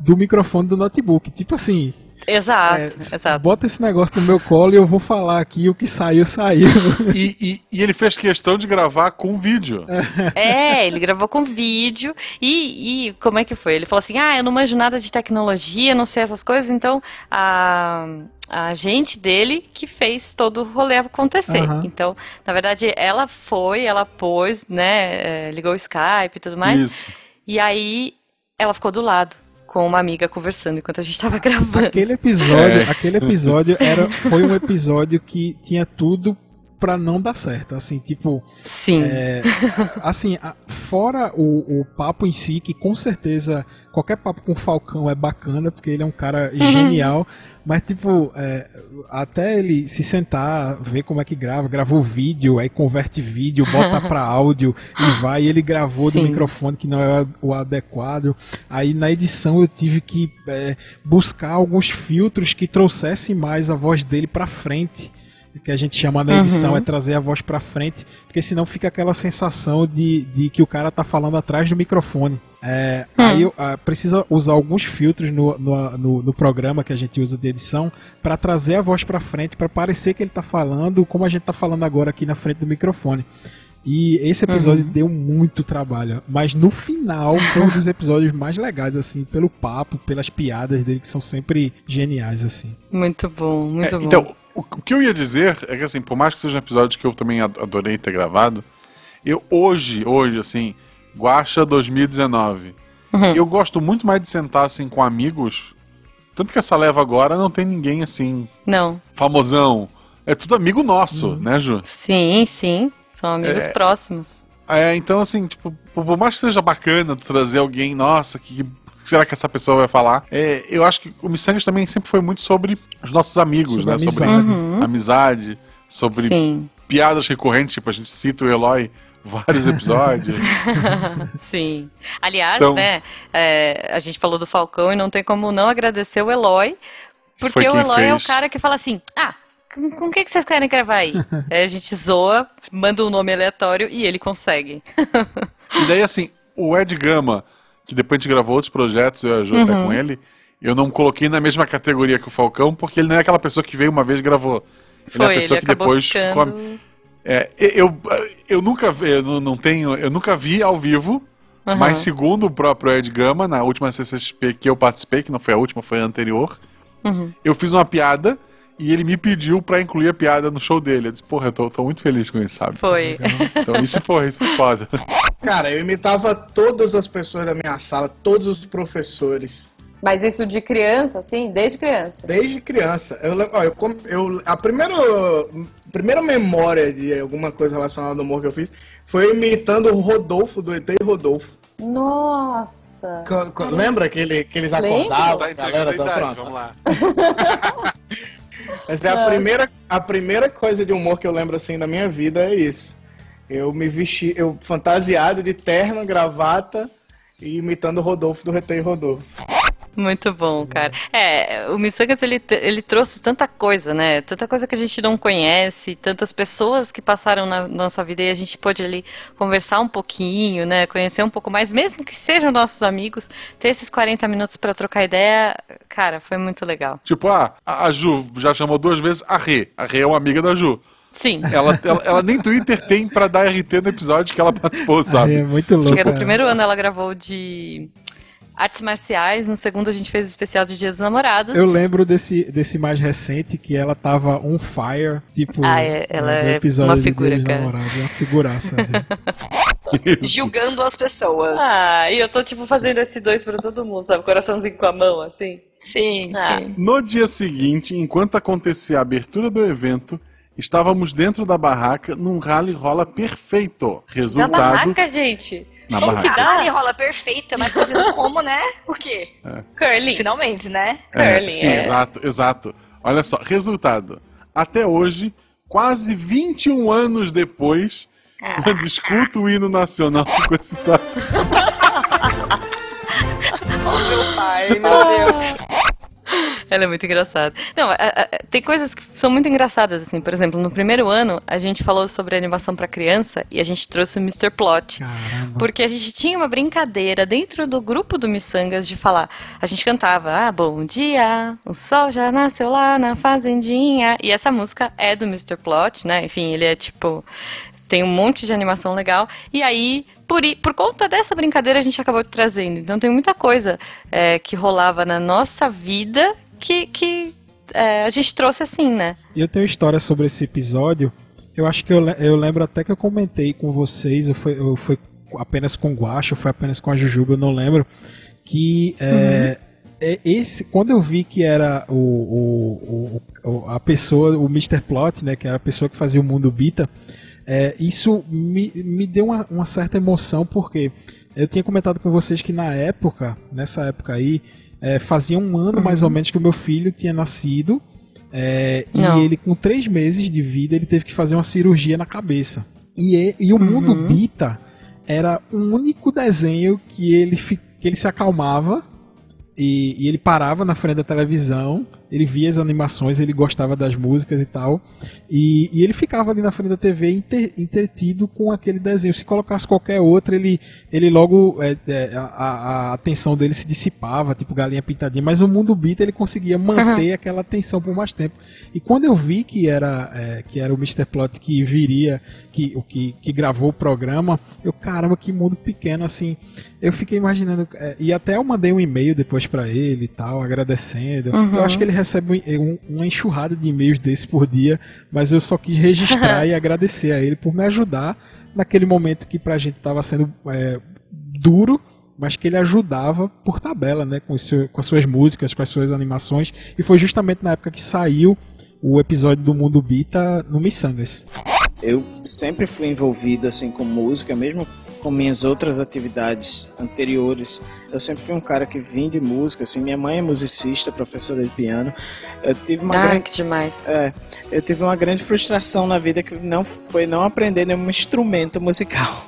do microfone do notebook. Tipo assim, Exato, é, exato. bota esse negócio no meu colo e eu vou falar aqui o que saiu, saiu. E, e- e ele fez questão de gravar com vídeo. É, ele gravou com vídeo e, e como é que foi? Ele falou assim: ah, eu não manjo nada de tecnologia, não sei essas coisas, então a, a gente dele que fez todo o rolê acontecer. Aham. Então, na verdade, ela foi, ela pôs, né, é, ligou o Skype e tudo mais, Isso. e aí ela ficou do lado com uma amiga conversando enquanto a gente tava gravando. Aquele episódio, É. aquele episódio era, foi um episódio que tinha tudo pra não dar certo. Assim, tipo, Sim. é, assim, fora o, o papo em si, que com certeza qualquer papo com o Falcão é bacana, porque ele é um cara genial, mas tipo, é, até ele se sentar, ver como é que grava, gravou vídeo, aí converte vídeo, bota pra áudio e vai, e ele gravou do Sim. microfone que não é o adequado. Aí na edição eu tive que é, buscar alguns filtros que trouxessem mais a voz dele pra frente. Que a gente chama na edição, é trazer a voz pra frente, porque senão fica aquela sensação de, de que o cara tá falando atrás do microfone. É, Aí eu, ah, precisa usar alguns filtros no, no, no, no programa que a gente usa de edição para trazer a voz pra frente, para parecer que ele tá falando como a gente tá falando agora aqui na frente do microfone. E esse episódio deu muito trabalho, mas no final foi um dos episódios mais legais, assim, pelo papo, pelas piadas dele, que são sempre geniais, assim. Muito bom, muito É, bom. então, o, o que eu ia dizer é que, assim, por mais que sejam episódios que eu também ad- adorei ter gravado, eu hoje, hoje, assim, Guacha 2019, eu gosto muito mais de sentar, assim, com amigos. Tanto que essa leva agora não tem ninguém, assim, Não. famosão. É tudo amigo nosso, né, Ju? Sim, sim. São amigos É. próximos. É, então, assim, tipo, por mais que seja bacana tu trazer alguém, nossa, que será que essa pessoa vai falar? É, eu acho que o Missangas também sempre foi muito sobre os nossos amigos, Sobre né? Sobre amizade. amizade, sobre Sim. piadas recorrentes, tipo, a gente cita o Eloy vários episódios. Sim. Aliás, Então- né, é, a gente falou do Falcão e não tem como não agradecer o Eloy, porque o Eloy é o fez. cara que fala assim, ah, com, com o que, que vocês querem gravar aí? aí a gente zoa, manda um nome aleatório e ele consegue. e daí, assim, o Ed Gama, que depois a gente gravou outros projetos, eu e a Ju até Uhum. com ele, eu não coloquei na mesma categoria que o Falcão, porque ele não é aquela pessoa que veio uma vez e gravou. Ele Foi, é a ele pessoa que depois ficando... É, eu, eu nunca vi, eu não- tenho, eu nunca vi ao vivo, Aham. mas segundo o próprio Ed Gama, na última CCXP que eu participei, que não foi a última, foi a anterior, Uhum. eu fiz uma piada e ele me pediu pra incluir a piada no show dele. Eu disse, porra, eu tô, tô muito feliz com isso, sabe? Foi. Então isso foi, isso foi foda. Cara, eu imitava todas as pessoas da minha sala, todos os professores, Mas isso de criança, assim? Desde criança. desde criança. Eu, ó, eu, eu- a primeira, primeira memória de alguma coisa relacionada ao humor que eu fiz foi imitando o Rodolfo, do ET e Rodolfo. Nossa. Co- co- Lembra que, ele, que eles Lembro. acordavam? Tá galera tá idade, pronto. vamos lá. Essa é a primeira, a primeira coisa de humor que eu lembro assim da minha vida é isso. Eu me vesti, eu fantasiado de terno, gravata e imitando o Rodolfo do ET e Rodolfo. Muito bom, cara. É, o Missangas, ele, ele trouxe tanta coisa, né? Tanta coisa que a gente não conhece, tantas pessoas que passaram na nossa vida e a gente pôde ali conversar um pouquinho, né? Conhecer um pouco mais, mesmo que sejam nossos amigos, ter esses 40 minutos pra trocar ideia, cara, foi muito legal. Tipo, ah, a a Ju já chamou duas vezes a Rê. A Rê é uma amiga da Ju. Sim. Ela, ela, ela nem Twitter tem pra dar RT no episódio que ela participou, É sabe? muito louco. Porque no é. primeiro ano ela gravou de artes marciais, no segundo a gente fez o especial de Dias dos Namorados. Eu lembro desse, desse mais recente que ela tava on fire, tipo. Ah, é, ela no é episódio uma de figura, Dia dos cara. Namorados, É uma figuraça. julgando as pessoas. Ah, e eu tô tipo fazendo esse dois pra todo mundo, sabe? Coraçãozinho com a mão, assim. Sim, Ah. sim. No dia seguinte, enquanto acontecia a abertura do evento, estávamos dentro da barraca num rally rola perfeito. Na Resultado barraca, gente. Na Como que barraca. dá? Rally rola perfeito, é mais conhecido como, né? O quê? Curling. Finalmente, né? Curling, sim, é. exato, exato. Olha só, resultado. Até hoje, quase 21 anos depois, quando escuto o hino nacional com esse tal. Meu pai, meu Deus. Ela é muito engraçada. Não, a- a- tem coisas que são muito engraçadas, assim. Por exemplo, no primeiro ano, a gente falou sobre animação pra criança e a gente trouxe o Mr. Plot. Caramba. Porque a gente tinha uma brincadeira dentro do grupo do Missangas de falar. A gente cantava, ah, bom dia, o sol já nasceu lá na fazendinha. E essa música é do Mr. Plot, né? Enfim, ele é tipo. Tem um monte de animação legal. E aí, por, por conta dessa brincadeira, a gente acabou trazendo. Então tem muita coisa é, que rolava na nossa vida que, que é, a gente trouxe assim, né? E eu tenho história sobre esse episódio. Eu acho que eu, eu lembro até que eu comentei com vocês, ou foi, ou foi apenas com o Guacha, ou foi apenas com a Jujuba, eu não lembro. Que é, é esse, quando eu vi que era o, o, o- o- a pessoa, o Mr. Plot, né, que era a pessoa que fazia o mundo Bita, é, isso me, me deu uma, uma certa emoção, porque eu tinha comentado com vocês que na época, nessa época aí, é, fazia um ano mais ou menos que o meu filho tinha nascido. é, e Não. ele, com três meses de vida, ele teve que fazer uma cirurgia na cabeça. E, e- e o mundo Bita era o único desenho que ele, que ele se acalmava e, e ele parava na frente da televisão ele via as animações, ele gostava das músicas e tal. E, e ele ficava ali na frente da TV inter- entretido com aquele desenho. Se colocasse qualquer outro, ele, ele logo. é, é, a, a- atenção dele se dissipava, tipo galinha pintadinha. Mas o mundo beat ele conseguia manter aquela atenção por mais tempo. E quando eu vi que era, é, que era o Mr. Plot que viria, que, o que, que gravou o programa, eu, caramba, que mundo pequeno, assim. Eu fiquei imaginando. é, e até eu mandei um e-mail depois pra ele e tal, agradecendo. Eu acho que ele recebe um- um- uma enxurrada de e-mails desse por dia, mas eu só quis registrar e agradecer a ele por me ajudar naquele momento que pra gente tava sendo é, duro. Mas que ele ajudava por tabela, né? Com, seu- com as suas músicas, com as suas animações. E foi justamente na época que saiu o episódio do Mundo Bita no Missangas. Eu sempre fui envolvido assim com música, mesmo com minhas outras atividades anteriores. Eu sempre fui um cara que vim de música, assim, minha mãe é musicista, professora de piano. Eu tive uma Ai, grande que demais. é, eu tive uma grande frustração na vida que não foi não aprender nenhum instrumento musical.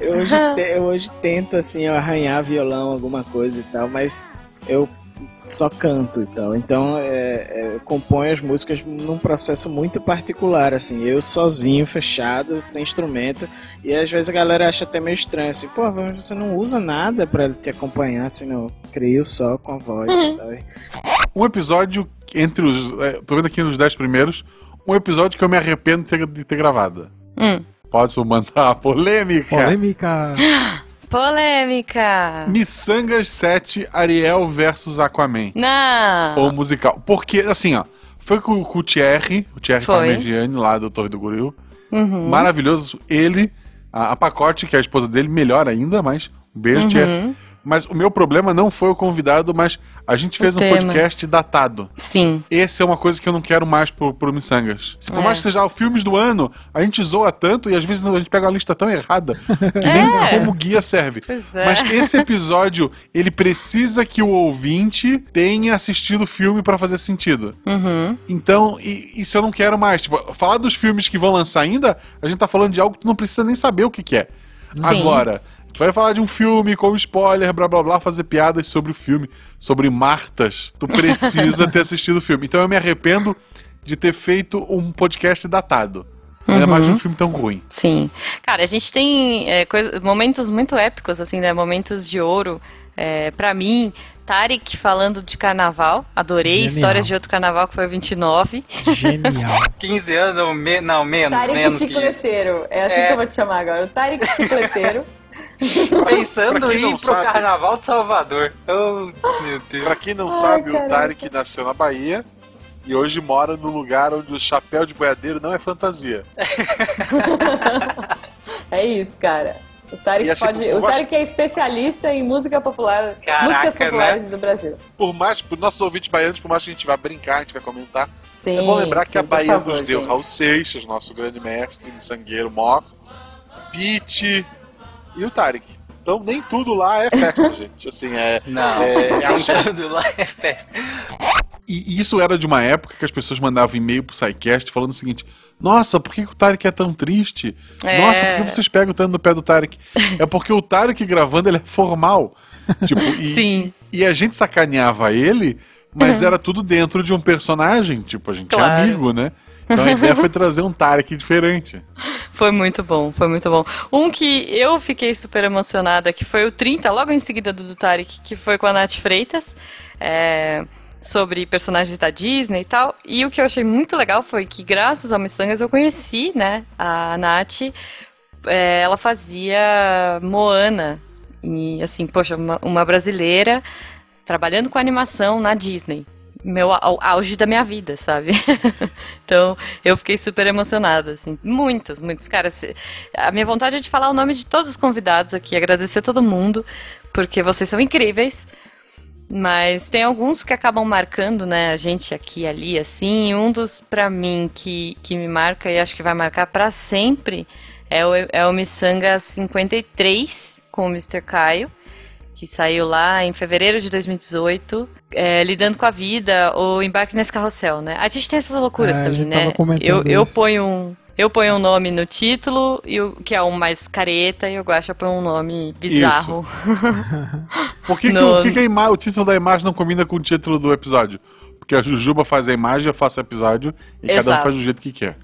Eu hoje, eu hoje tento assim arranhar violão, alguma coisa e tal, mas eu só canto e tal. Então é, é, eu componho as músicas num processo muito particular, assim, eu sozinho, fechado, sem instrumento. E às vezes a galera acha até meio estranho, assim, pô, você não usa nada pra te acompanhar, assim, não. Crio só com a voz e tal. Um episódio entre os. é, tô vendo aqui nos 10 primeiros. Um episódio que eu me arrependo de ter, de ter gravado. Hum. Posso mandar a polêmica? Polêmica. Polêmica. Missangas 7, Ariel versus Aquaman. Não. Ou musical. Porque, assim, ó. Foi com, com o Thierry, o Thierry. Parmigiani, lá do Torre do Goril. Uhum. Maravilhoso. Ele, a, a Pacote, que é a esposa dele, melhor ainda, mas um beijo, Thierry. Mas o meu problema não foi o convidado, mas a gente fez O um tema. podcast datado. Sim. Esse é uma coisa que eu não quero mais pro, pro Missangas. Se por É. mais que seja os filmes do ano, a gente zoa tanto e às vezes a gente pega uma lista tão errada que nem É. como guia serve. É. Mas esse episódio, ele precisa que o ouvinte tenha assistido o filme pra fazer sentido. Uhum. Então, e- isso eu não quero mais. Tipo, falar dos filmes que vão lançar ainda, a gente tá falando de algo que tu não precisa nem saber o que, que é. Sim. Agora, tu vai falar de um filme com spoiler, blá blá blá, fazer piadas sobre o filme, sobre Martas. Tu precisa ter assistido o filme. Então eu me arrependo de ter feito um podcast datado. Ainda Uhum. mais de um filme tão ruim. Sim. Cara, a gente tem é, coisa- momentos muito épicos, assim, né? Momentos de ouro. É, para mim, Tarek falando de carnaval. Adorei. Genial. Histórias de outro carnaval, que foi o 29. Genial. 15 anos, ou me... não, menos, Tarek menos que. Chicleteiro. É assim É. que eu vou te chamar agora. O Tarek Chicleteiro. Pensando em ir pro sabe- carnaval de Salvador. Oh, meu Deus. Pra quem não Ai, sabe, o caraca. Tarek nasceu na Bahia e hoje mora num lugar onde o chapéu de boiadeiro não é fantasia. É isso, cara. O Tarek assim, pode. O Tarek é especialista em música popular. Caraca, músicas né? populares do Brasil. Por mais, por nossos ouvintes baianos, por mais que a gente vá brincar, a gente vai comentar, Sim. é bom lembrar que sim, a por Bahia favor, nos deu gente. Raul Seixas, nosso grande mestre, sangueiro mor, Pete e o Tarek. Então nem tudo lá é festa, gente. Assim, é. Não, É, é nem axé. tudo lá é festa. E isso era de uma época que as pessoas mandavam e-mail pro SciCast falando o seguinte: Nossa, por que, que o Tarek é tão triste? É. Nossa, por que vocês pegam tanto no pé do Tarek? é porque o Tarek gravando ele é formal. Tipo, e, Sim. e a gente sacaneava ele, mas era tudo dentro de um personagem. Tipo, a gente é Claro. amigo, né? Então a ideia foi trazer um Tarek diferente. Foi muito bom, foi muito bom. Um que eu fiquei super emocionada, que foi o 30, logo em seguida do, do Tarek, que foi com a Nath Freitas, é, sobre personagens da Disney e tal. E o que eu achei muito legal foi que, graças ao Missangas, eu conheci, né, a Nath. É, ela fazia Moana. E, assim, poxa, uma, uma brasileira trabalhando com animação na Disney. Meu au- auge da minha vida, sabe? então, eu fiquei super emocionada, assim. Muitos, muitos. Cara, a minha vontade é de falar o nome de todos os convidados aqui, agradecer todo mundo, porque vocês são incríveis. Mas tem alguns que acabam marcando, né, a gente aqui e ali, assim. Um dos, pra mim, que, que me marca e acho que vai marcar pra sempre é o, é o Missanga 53 com o Mr. Caio, que saiu lá em fevereiro de 2018, é, lidando com a vida, ou embarque nesse carrossel, né? A gente tem essas loucuras É, a também, gente né? tava comentando Eu, eu isso. ponho um. Eu ponho um nome no título, e o, que é um mais careta, e o Guaxa põe um nome bizarro. Por que, que, No- que que ima- o título da imagem não combina com o título do episódio? Porque a Jujuba faz a imagem, eu faço o episódio e cada um Exato. faz do jeito que quer.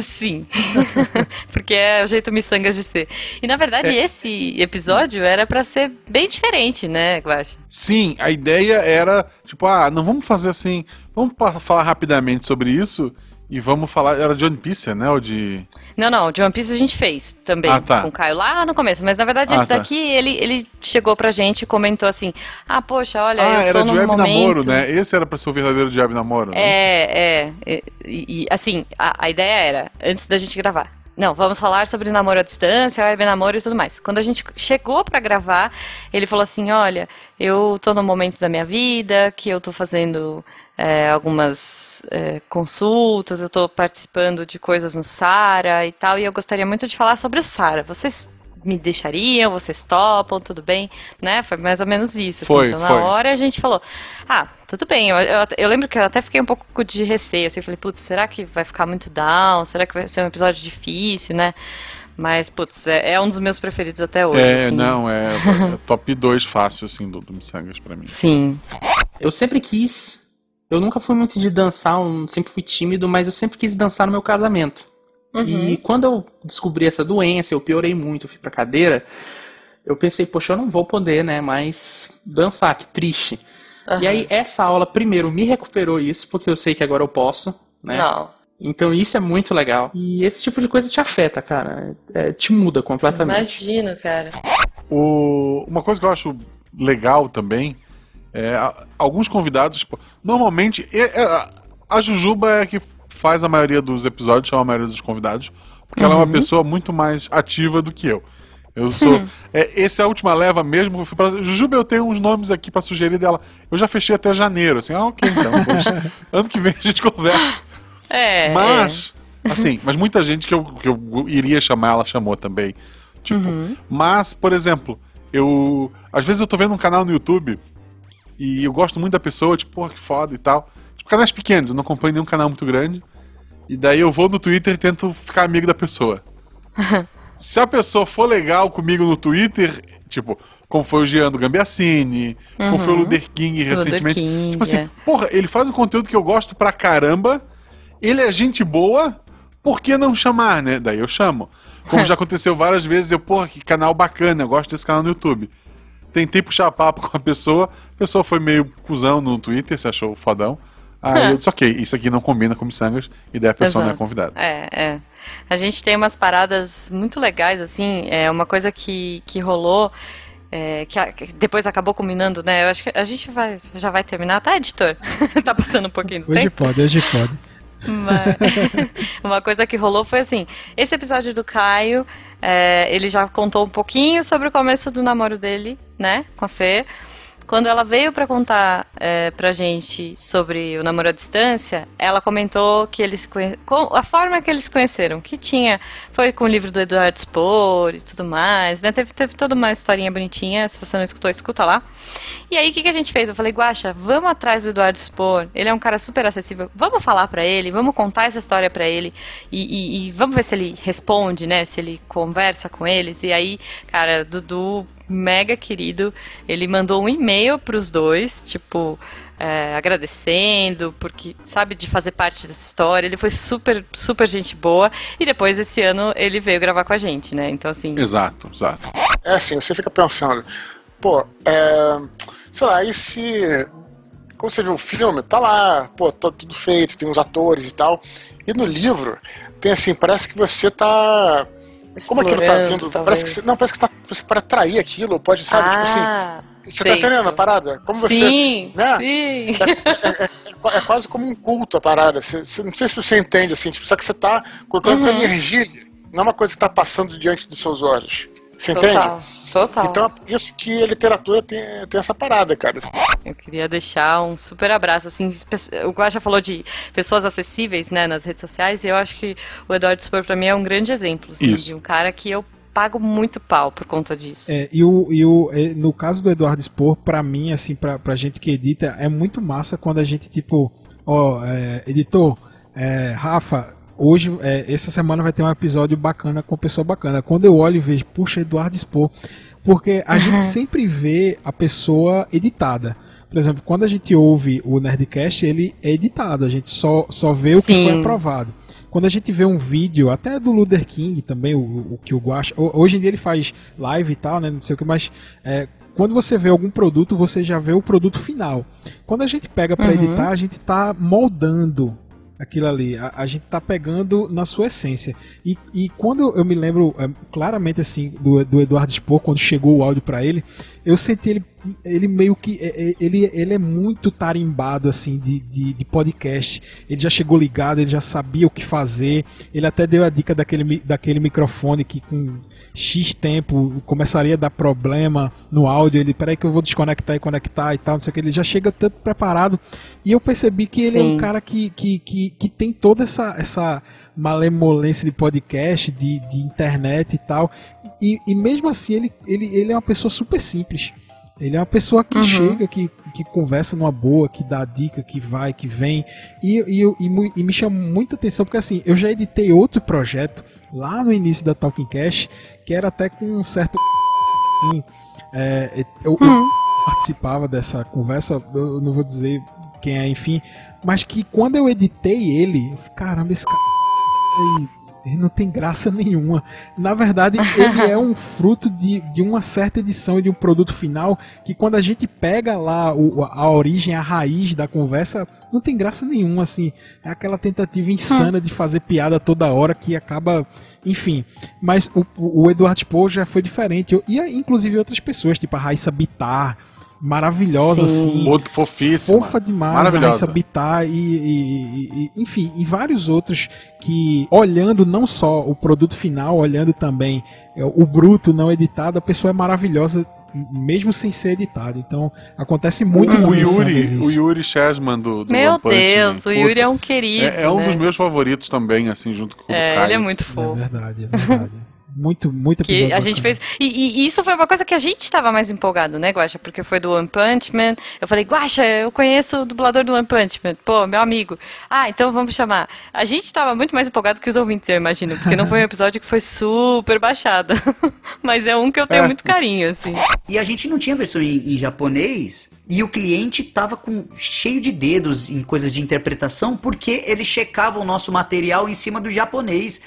Sim. Porque é o jeito miçangas de ser. E na verdade, É. esse episódio era pra ser bem diferente, né, Guaxa? Sim, a ideia era, tipo, ah, não vamos fazer assim. Vamos falar rapidamente sobre isso e vamos falar. Era de One Piece, né? Ou de. Não, não, de One Piece a gente fez também Ah, tá. com o Caio lá no começo. Mas na verdade, Ah, esse tá. daqui, ele, ele chegou pra gente e comentou assim: Ah, poxa, olha, ah, eu tô era de num Web momento. Namoro, né? Esse era pra ser o verdadeiro de Web Namoro. né? É, é. E, e, assim, a, a ideia era, antes da gente gravar. Não, vamos falar sobre namoro à distância, web namoro e tudo mais. Quando a gente chegou pra gravar, ele falou assim: Olha, eu tô num momento da minha vida que eu tô fazendo é, algumas é, consultas, eu tô participando de coisas no Sara e tal, e eu gostaria muito de falar sobre o Sara. Vocês me deixariam? Vocês topam? Tudo bem? Né? Foi mais ou menos isso. assim. Foi, então, na foi. hora a gente falou: Ah, tudo bem. Eu, eu, eu lembro que eu até fiquei um pouco de receio. Assim, eu falei: Putz, será que vai ficar muito down? Será que vai ser um episódio difícil, né? Mas, putz, é, é um dos meus preferidos até hoje. É, assim. não, é, é top 2 fácil, assim, do, do Missangas pra mim. Sim. Eu sempre quis. Eu nunca fui muito de dançar, um- sempre fui tímido, mas eu sempre quis dançar no meu casamento. Uhum. E quando eu descobri essa doença, eu piorei muito, eu fui pra cadeira. Eu pensei, poxa, eu não vou poder, né, mais dançar, que triste. Aham. E aí, essa aula, primeiro, me recuperou isso, porque eu sei que agora eu posso, né? Não. Então, isso é muito legal. E esse tipo de coisa te afeta, cara. É, te muda completamente. Imagino, cara. O, uma coisa que eu acho legal também é alguns convidados, tipo, normalmente é- é- a- Jujuba é a que faz a maioria dos episódios, chama a maioria dos convidados, porque ela é uma Uhum. pessoa muito mais ativa do que eu. Eu sou. é, essa é a última leva mesmo. Eu fui pra, Jujuba, eu tenho uns nomes aqui pra sugerir dela. Eu já fechei até janeiro, assim, ah, ok, então. poxa, ano que vem a gente conversa. É. Mas, assim, mas muita gente que eu, que eu iria chamar, ela chamou também. Tipo, Uhum. mas, por exemplo, eu. Às vezes eu tô vendo um canal no YouTube e eu gosto muito da pessoa, tipo, porra, que foda e tal. Tipo, canais pequenos, eu não acompanho nenhum canal muito grande. E daí eu vou no Twitter e tento ficar amigo da pessoa. Se a pessoa for legal comigo no Twitter, tipo, como foi o Jean do Gambiassini, como Uhum. foi o Luder King recentemente. King, tipo assim, é. porra, ele faz um conteúdo que eu gosto pra caramba, ele é gente boa, por que não chamar, né? Daí eu chamo. Como já aconteceu várias vezes, eu, porra, que canal bacana, eu gosto desse canal no YouTube. Tentei puxar papo com a pessoa, a pessoa foi meio cuzão no Twitter, se achou fodão. Aí eu disse, ok, isso aqui não combina com miçangas, e daí a pessoa não é Exato. convidada. É, é. A gente tem umas paradas muito legais, assim. É uma coisa que, que rolou. é, que, a- que depois acabou combinando, né? Eu acho que a gente vai, já vai terminar, tá, editor? tá passando um pouquinho do Hoje tempo. pode, hoje pode. Mas uma coisa que rolou foi assim: esse episódio do Caio, é, ele já contou um pouquinho sobre o começo do namoro dele, né, com a Fê. Quando ela veio pra contar é, pra gente sobre o namoro à distância, ela comentou que eles a forma que eles conheceram, que tinha foi com o livro do Eduardo Spor e tudo mais, né? Teve, teve toda uma historinha bonitinha. Se você não escutou, escuta lá. E aí, o que, que a gente fez? Eu falei, Guaxa, vamos atrás do Eduardo Spor. Ele é um cara super acessível. Vamos falar pra ele, vamos contar essa história pra ele e, e- e vamos ver se ele responde, né? Se ele conversa com eles. E aí, cara, Dudu, mega querido, ele mandou um e-mail pros dois, tipo. é, agradecendo, porque sabe de fazer parte dessa história. Ele foi super, super gente boa. E depois, esse ano, ele veio gravar com a gente, né? Então, assim. Exato, exato. É assim, você fica pensando, pô, é, sei lá, e se. Quando você vê o filme, tá lá, pô, tá tudo feito, tem uns atores e tal. E no livro, tem assim, parece que você tá. Como aquilo tá Explorando, vindo? talvez. Parece que você, não, parece que tá, você para atrair aquilo, pode, sabe? tipo assim. Ah, Você tá entendendo a parada? Como você. Sim, né? sim. É, é quase como um culto a parada. Você, você- não sei se você entende, assim, tipo, só que você tá colocando Uhum. energia, não é uma coisa que tá passando diante dos seus olhos. Você Total, entende? total. Então é por isso que a literatura tem, tem essa parada, cara. Eu queria deixar um super abraço, assim, o Guaxa falou de pessoas acessíveis, né, nas redes sociais, e eu acho que o Eduardo Spor pra mim é um grande exemplo, assim, Isso. de um cara que eu pago muito pau por conta disso. É, e o, e o, é, no caso do Eduardo Spor, pra mim, assim, pra, pra gente que edita, é muito massa quando a gente, tipo, ó, é, editor, é, Rafa, hoje, é, essa semana vai ter um episódio bacana com pessoa bacana. Quando eu olho e vejo, puxa, Eduardo Spor, porque a gente sempre vê a pessoa editada. por exemplo, quando a gente ouve o Nerdcast, ele é editado, a gente só, só vê o que Sim. foi aprovado. Quando a gente vê um vídeo, até do Luther King também, o, o que o Guacha. ho- Hoje em dia ele faz live e tal, né? Não sei o que, mas é, quando você vê algum produto, você já vê o produto final. Quando a gente pega para Uhum. editar, a gente tá moldando aquilo ali. A, a gente tá pegando na sua essência. E, e quando eu me lembro é, claramente assim do, do Eduardo Spor, quando chegou o áudio para ele, eu senti ele, ele meio que. é, é, Ele, ele é muito tarimbado assim de, de, de podcast. Ele já chegou ligado, ele já sabia o que fazer. Ele até deu a dica daquele, daquele microfone que com X tempo começaria a dar problema no áudio. Ele, peraí que eu vou desconectar e conectar e tal, não sei o que. Ele já chega tanto preparado. E eu percebi que ele é um Sim. cara que, que, que, que tem toda essa, essa malemolência de podcast, de, de internet e tal. E, e mesmo assim, ele, ele, ele é uma pessoa super simples. Ele é uma pessoa que Uhum. chega, que, que conversa numa boa, que dá dica, que vai, que vem. E, e, e, e me chama muita atenção, porque assim, eu já editei outro projeto lá no início da Talking Cash, que era até com um certo. Assim, é, eu, eu participava dessa conversa, eu não vou dizer quem é, enfim, mas que quando eu editei ele, eu falei, caramba, esse cara ele não tem graça nenhuma. Na verdade, ele é um fruto de, de uma certa edição e de um produto final que quando a gente pega lá o- a origem, a raiz da conversa, não tem graça nenhuma, assim. É aquela tentativa insana de fazer piada toda hora que acaba, enfim. Mas o, o Eduardo Spohr já foi diferente. E inclusive outras pessoas, tipo a Raíssa Bittar, maravilhosa, Sim. assim. Muito fofíssima. Fofa demais, a Maravilhosa. Raíssa Bittar e, e- e- e- enfim, e vários outros que, olhando não só o produto final, olhando também é, o bruto não editado, a pessoa é maravilhosa mesmo sem ser editada. Então, acontece muito o no Yuri, Missangas isso. o Yuri Shasman do, do Meu Punch Deus, o Yuri é um querido, É, é um né? dos meus favoritos também, assim, junto com o É, do Caio. ele é muito fofo. É verdade, é verdade. muito, muito Que episódio a gente fez. E, e- e isso foi uma coisa que a gente estava mais empolgado, né, Guaxa? Porque foi do One Punch Man. Eu falei, Guaxa, eu conheço o dublador do One Punch Man. Pô, meu amigo. Ah, então vamos chamar. A gente estava muito mais empolgado que os ouvintes, eu imagino. Porque não foi um episódio que foi super baixado. Mas é um que eu tenho É. muito carinho, assim. E a gente não tinha versão em, em japonês e o cliente tava com cheio de dedos em coisas de interpretação porque ele checava o nosso material em cima do japonês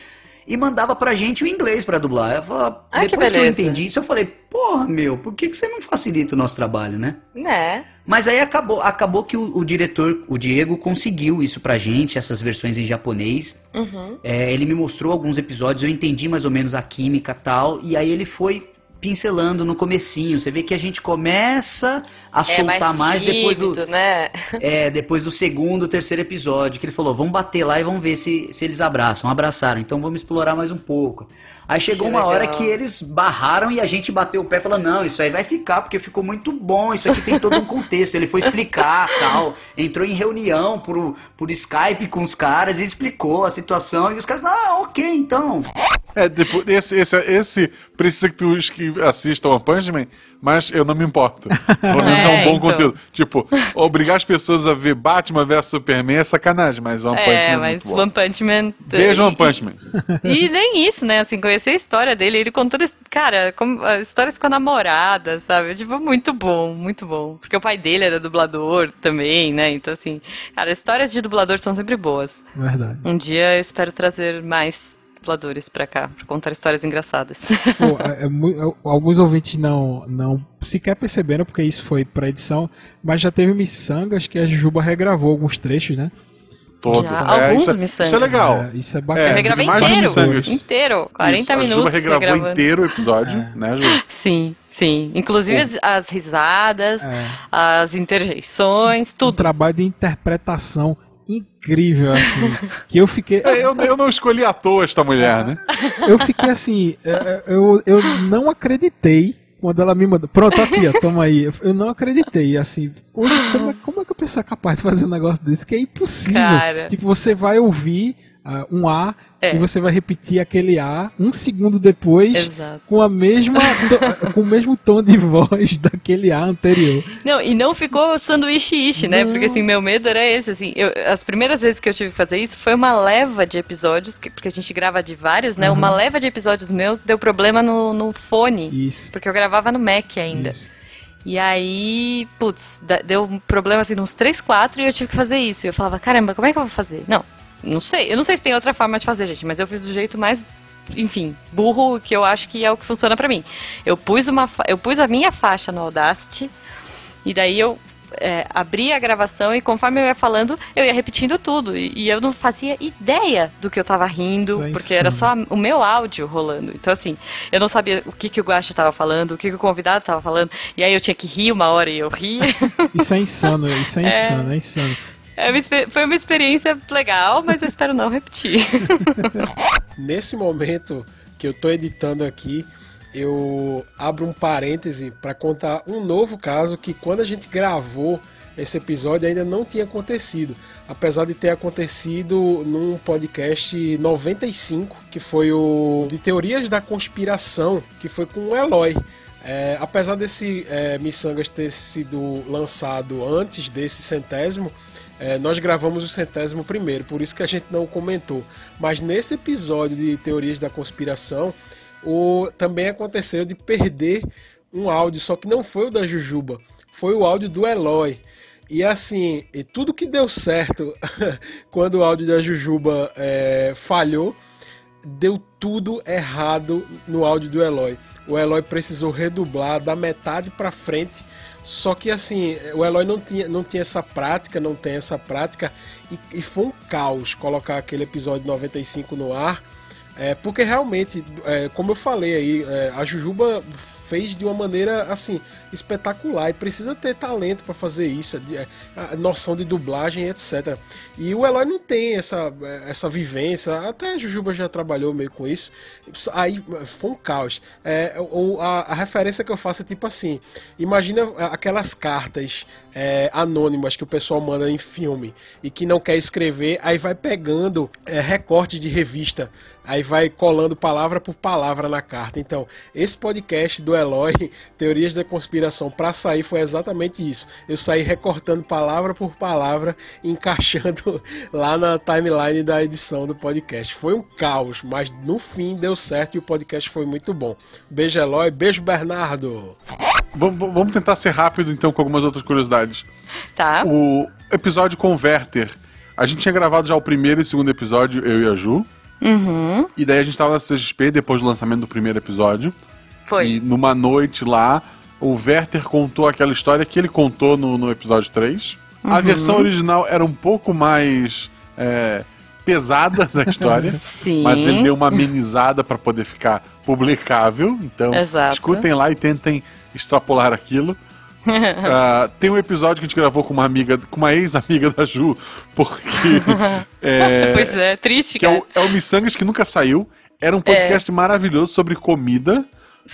e mandava pra gente o inglês pra dublar. Eu falava, Ah, que depois que, eu beleza. entendi isso, eu falei, porra, meu, por que, que você não facilita o nosso trabalho, né? Né? Mas aí acabou, acabou que o, o diretor, o Diego, conseguiu isso pra gente, essas versões em japonês. Uhum. É, ele me mostrou alguns episódios, eu entendi mais ou menos a química e tal, e aí ele foi pincelando no comecinho. Você vê que a gente começa a é soltar mais, depois do tímido, né? é, depois do segundo, terceiro episódio, que ele falou, vamos bater lá e vamos ver se, se eles abraçam. Abraçaram, então vamos explorar mais um pouco. Aí chegou Que uma hora legal. que eles barraram e a gente bateu o pé e falou, não, isso aí vai ficar, porque ficou muito bom, isso aqui tem todo um contexto. Ele foi explicar tal, entrou em reunião por, por Skype com os caras e explicou a situação, e os caras, ah, ok, então. É, tipo, esse, esse, esse precisa que tu que assista One Punch Man, mas eu não me importo. Pelo menos é, um É, bom então. conteúdo. Tipo, obrigar as pessoas a ver Batman vs Superman é sacanagem, mas One Punch Man É, é mas muito bom. One Punch Man. Veja e- One Punch Man. E nem isso, né? Assim, conhecer a história dele, ele contando, cara, como, as histórias com a namorada, sabe? Tipo, muito bom, muito bom. Porque o pai dele era dublador também, né? Então, assim, cara, histórias de dublador são sempre boas. Verdade. Um dia eu espero trazer mais dubladores pra cá, pra contar histórias engraçadas. Pô, é- é alguns ouvintes não, não sequer perceberam, porque isso foi pra edição, mas já teve miçangas que a Juba regravou alguns trechos, né? Todo. Já, alguns isso, é- miçangas. Isso é legal. É, isso é bacana. eu regravei inteiro, inteiro, 40 Isso, A minutos Juba regravou regravando. inteiro o episódio, É. né, Ju? Sim, sim. Inclusive as, as risadas, É. as interjeições, Um tudo. trabalho de interpretação incrível, assim, que eu fiquei... É, eu, eu não escolhi à toa esta mulher, né? eu fiquei assim, é, é, eu, eu não acreditei quando ela me mandou. Pronto, aqui, ó, toma aí. Eu não acreditei, assim. Hoje, como, é, como é que a pessoa é capaz de fazer um negócio desse? Que é impossível. Cara. Tipo, você vai ouvir ah, um A É. e você vai repetir aquele A um segundo depois Exato. com a mesma com o mesmo tom de voz daquele A anterior. Não, e não ficou sanduíche ishi, né? Porque assim, meu medo era esse, assim. eu- as primeiras vezes que eu tive que fazer isso foi uma leva de episódios, que- porque a gente grava de vários, né? Uhum. Uma leva de episódios meu deu problema no, no fone. Isso. Porque eu gravava no Mac ainda. Isso. E aí, putz, deu um problema assim, uns 3, 4 e eu tive que fazer isso. E eu falava, caramba, como é que eu vou fazer? Não, não sei. Eu não sei se tem outra forma de fazer, gente, mas eu fiz do jeito mais, enfim, burro que eu acho que é o que funciona pra mim. Eu pus uma, eu pus a minha faixa no Audacity e daí eu é, abria a gravação e conforme eu ia falando, eu ia repetindo tudo. E, e eu não fazia ideia do que eu tava rindo, é porque era só o meu áudio rolando. Então, assim, eu não sabia o que, que o Guaxa tava falando, o que, que o convidado tava falando. E aí eu tinha que rir uma hora e eu ria. Isso é insano, isso é É. insano, é insano. É uma foi uma experiência legal, mas eu espero não repetir. Nesse momento que eu tô editando aqui, eu abro um parêntese para contar um novo caso que quando a gente gravou esse episódio ainda não tinha acontecido, apesar de ter acontecido num podcast 95, que foi o de teorias da conspiração, que foi com o Eloy. É, apesar desse é, Missangas ter sido lançado antes desse centésimo, é, nós gravamos o centésimo primeiro, por isso que a gente não comentou. Mas nesse episódio de teorias da conspiração, o, também aconteceu de perder um áudio, só que não foi o da Jujuba, foi o áudio do Eloy. E assim, e tudo que deu certo quando o áudio da Jujuba é, falhou, deu tudo errado no áudio do Eloy. O Eloy precisou redublar da metade pra frente. Só que assim, o Eloy não tinha, não tinha essa prática, não tem essa prática. E, e foi um caos colocar aquele episódio 95 no ar. É, porque realmente, é, como eu falei aí, é, a Jujuba fez de uma maneira assim espetacular e precisa ter talento para fazer isso, é, noção de dublagem, etc. E o Eloy não tem essa, é, essa vivência, até a Jujuba já trabalhou meio com isso. Aí foi um caos. É, o- a, a referência que eu faço é tipo assim: imagina aquelas cartas é, anônimas que o pessoal manda em filme e que não quer escrever, aí vai pegando recortes de revista. Aí vai colando palavra por palavra na carta. Então, esse podcast do Eloy, Teorias da Conspiração, para sair foi exatamente isso. Eu saí recortando palavra por palavra, encaixando lá na timeline da edição do podcast. Foi um caos, mas no fim deu certo e o podcast foi muito bom. Beijo, Eloy. Beijo, Bernardo. Vamos, vamos tentar ser rápido então com algumas outras curiosidades. Tá. O episódio Converter. A gente tinha gravado já o primeiro e segundo episódio, eu e a Ju. Uhum. E daí a gente tava na CXP depois do lançamento do primeiro episódio. Foi. E numa noite lá, o Werther contou aquela história que ele contou no, no episódio 3. A Uhum. versão original era um pouco mais é, pesada da história. Sim. Mas ele deu uma amenizada para poder ficar publicável. Então, Exato. escutem lá e tentem extrapolar aquilo. Ah, tem um episódio que a gente gravou com uma amiga, com uma ex-amiga da Ju, porque. é, pois é, triste, que é cara. o, é o Missangas que nunca saiu. Era um podcast maravilhoso sobre comida.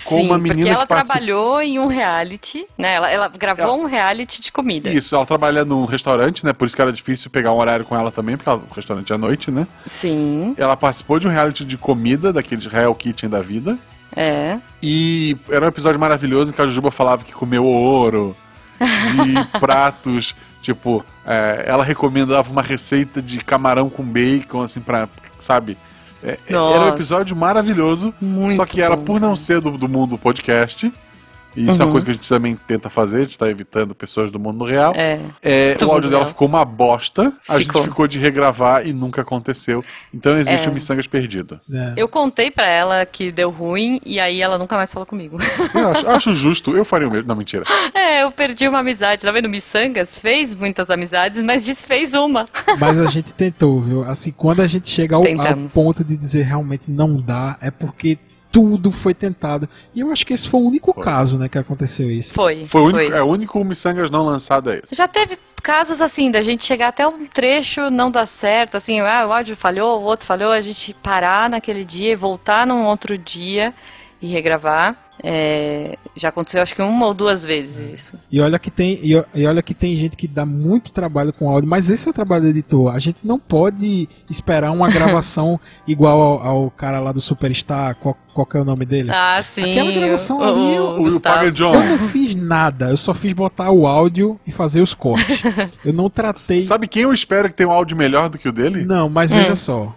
Com Sim, uma porque menina ela que participa. trabalhou em um reality, né? Ela, ela gravou um reality de comida. Isso, ela trabalha num restaurante, né? Por isso que era difícil pegar um horário com ela também, porque ela- o restaurante é à noite, né? Sim, Ela participou de um reality de comida, daqueles Real Kitchen da vida. É. E era um episódio maravilhoso em que a Jujuba falava que comeu ouro, de pratos, tipo, é, ela recomendava uma receita de camarão com bacon, assim, pra, sabe? É, Nossa. era um episódio maravilhoso, só que era por não ser do, do mundo podcast. E isso é uma Uhum. coisa que a gente também tenta fazer, a gente tá evitando pessoas do mundo real. É. É, o áudio dela real. ficou uma bosta, a Ficou. gente ficou de regravar e nunca aconteceu. Então existe É. o Missangas perdido. Eu contei pra ela que deu ruim e aí ela nunca mais falou comigo. Eu acho, acho justo, eu faria o mesmo. Não, mentira. é, eu perdi uma amizade, tá vendo? Missangas fez muitas amizades, mas desfez uma. Mas a gente tentou, viu? Assim, quando a gente chega ao, ao ponto de dizer realmente não dá, é porque tudo foi tentado. E eu acho que esse foi o único caso, né, que aconteceu isso. Foi. Foi o único, é o único Missangas não lançado é esse. Já teve casos assim, da gente chegar até um trecho, não dar certo, assim, ah, o áudio falhou, o outro falhou, a gente parar naquele dia e voltar num outro dia e regravar. É, já aconteceu acho que uma ou duas vezes isso. E olha que tem e, o- e olha que tem gente que dá muito trabalho com áudio, mas esse é o trabalho do editor. A gente não pode esperar uma gravação igual ao, ao cara lá do Superstar, qual, qual que é o nome dele? Ah, sim. Aquela gravação o- ali, o eu, Gustavo. eu não fiz nada, eu só fiz botar o áudio e fazer os cortes. Eu não tratei. Sabe quem eu espero que tenha um áudio melhor do que o dele? Não, mas Hum. veja só.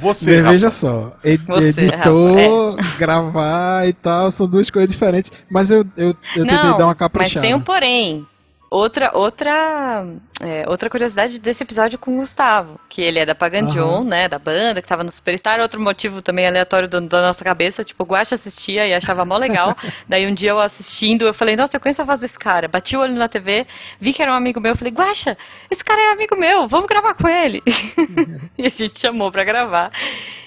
Você, Ve- veja Rafa. só. Ed- Você, editor, Rafa, gravar e tal. São duas coisas diferentes. Mas eu, eu, eu tentei Não, dar uma mas caprichada. tem um porém. Outra, outra, é, outra curiosidade desse episódio com o Gustavo, que ele é da Pagandion, Aham. né, da banda, que tava no Superstar. Outro motivo também aleatório do- da nossa cabeça, tipo, o Guaxa assistia e achava mó legal. Daí um dia eu assistindo, eu falei, nossa, eu conheço a voz desse cara. Bati o olho na TV, vi que era um amigo meu, eu falei, Guaxa, esse cara é amigo meu, vamos gravar com ele. e a gente chamou pra gravar.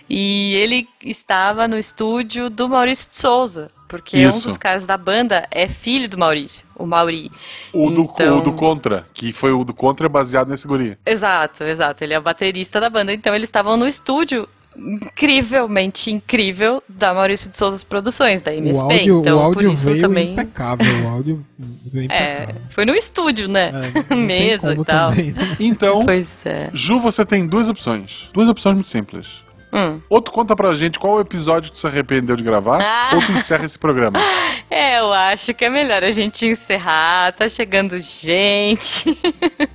E ele estava no estúdio do Maurício de Souza, porque um Isso. dos caras da banda é filho do Maurício, o Mauri. O do, Então- o do Contra, que foi o do Contra é baseado nesse guri. Exato, exato. Ele é o baterista da banda. Então eles estavam no estúdio incrivelmente incrível da Maurício de Souza Produções, da O MSP. áudio, então o por áudio isso veio também. impecável. O áudio veio É, impecável. foi no estúdio, né? Mesa como e tal. também, né? Então, Pois é. Ju, você tem duas opções. Duas opções muito simples. Hum. Ou tu conta pra gente qual episódio tu se arrependeu de gravar, Ah. ou tu encerra esse programa. É, eu acho que é melhor a gente encerrar. Tá chegando gente.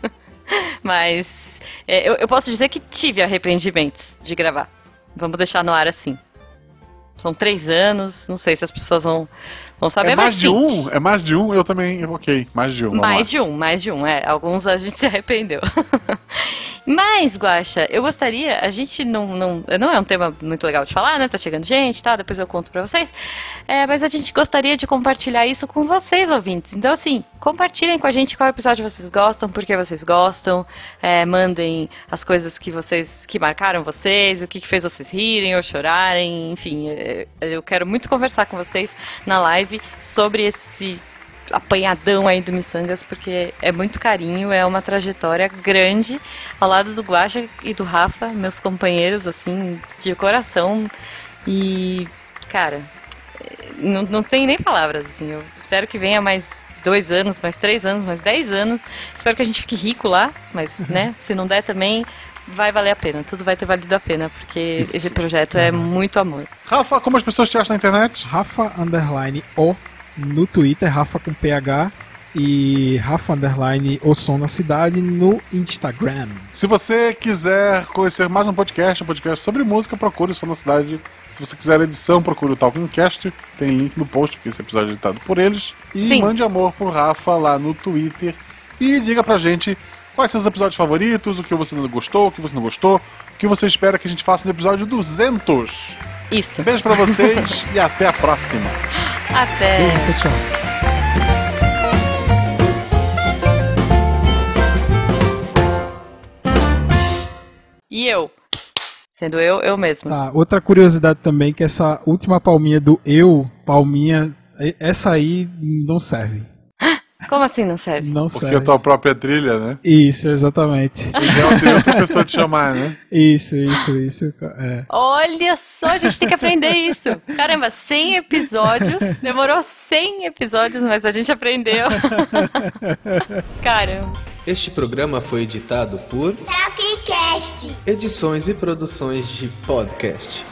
Mas é, eu, eu posso dizer que tive arrependimentos de gravar. Vamos deixar no ar assim. São três anos, não sei se as pessoas vão, vão saber, é mais de um? É mais de um? Eu também, ok, mais de um. Mais de um, mais de um, é. Alguns a gente se arrependeu. Mas, Guaxa, eu gostaria, a gente não, não. Não é um tema muito legal de falar, né? Tá chegando gente, tá? Depois eu conto pra vocês. É, mas a gente gostaria de compartilhar isso com vocês, ouvintes. Então, assim, compartilhem com a gente qual episódio vocês gostam, por que vocês gostam. É, mandem as coisas que vocês. que marcaram vocês, o que, que fez vocês rirem ou chorarem. Enfim, é, eu quero muito conversar com vocês na live sobre esse apanhadão aí do Missangas, porque é muito carinho, é uma trajetória grande ao lado do Guaxa e do Rafa, meus companheiros, assim, de coração. E, cara, não, não tem nem palavras, assim. Eu espero que venha mais dois anos, mais três anos, mais dez anos. Espero que a gente fique rico lá, mas, né, se não der também, vai valer a pena. Tudo vai ter valido a pena, porque Isso. esse projeto é muito amor. Rafa, como as pessoas te acham na internet? Rafa Underline O no Twitter, Rafa com PH e Rafa Underline O Som na Cidade no Instagram. Se você quiser conhecer mais um podcast, um podcast sobre música, procure o Som na Cidade. Se você quiser edição, procure o Talkingcast. Tem link no post, porque esse episódio é editado por eles. E Sim. mande amor pro Rafa lá no Twitter. E diga pra gente quais são os episódios favoritos, o que você não gostou, o que você não gostou, o que você espera que a gente faça no episódio 200. Isso. Beijo pra vocês e até a próxima. Até! Beijo, pessoal. E eu? Sendo eu, eu mesma. Tá, outra curiosidade também que essa última palminha do eu, palminha, essa aí não serve. Como assim não serve? Não Porque serve. a tua própria trilha, né? Isso, exatamente. Então seria outra pessoa te chamar, né? Isso, isso, isso. É. Olha só, a gente tem que aprender isso. Caramba, 100 episódios. Demorou 100 episódios, mas a gente aprendeu. Caramba. Este programa foi editado por Tapcast. Edições e Produções de Podcast.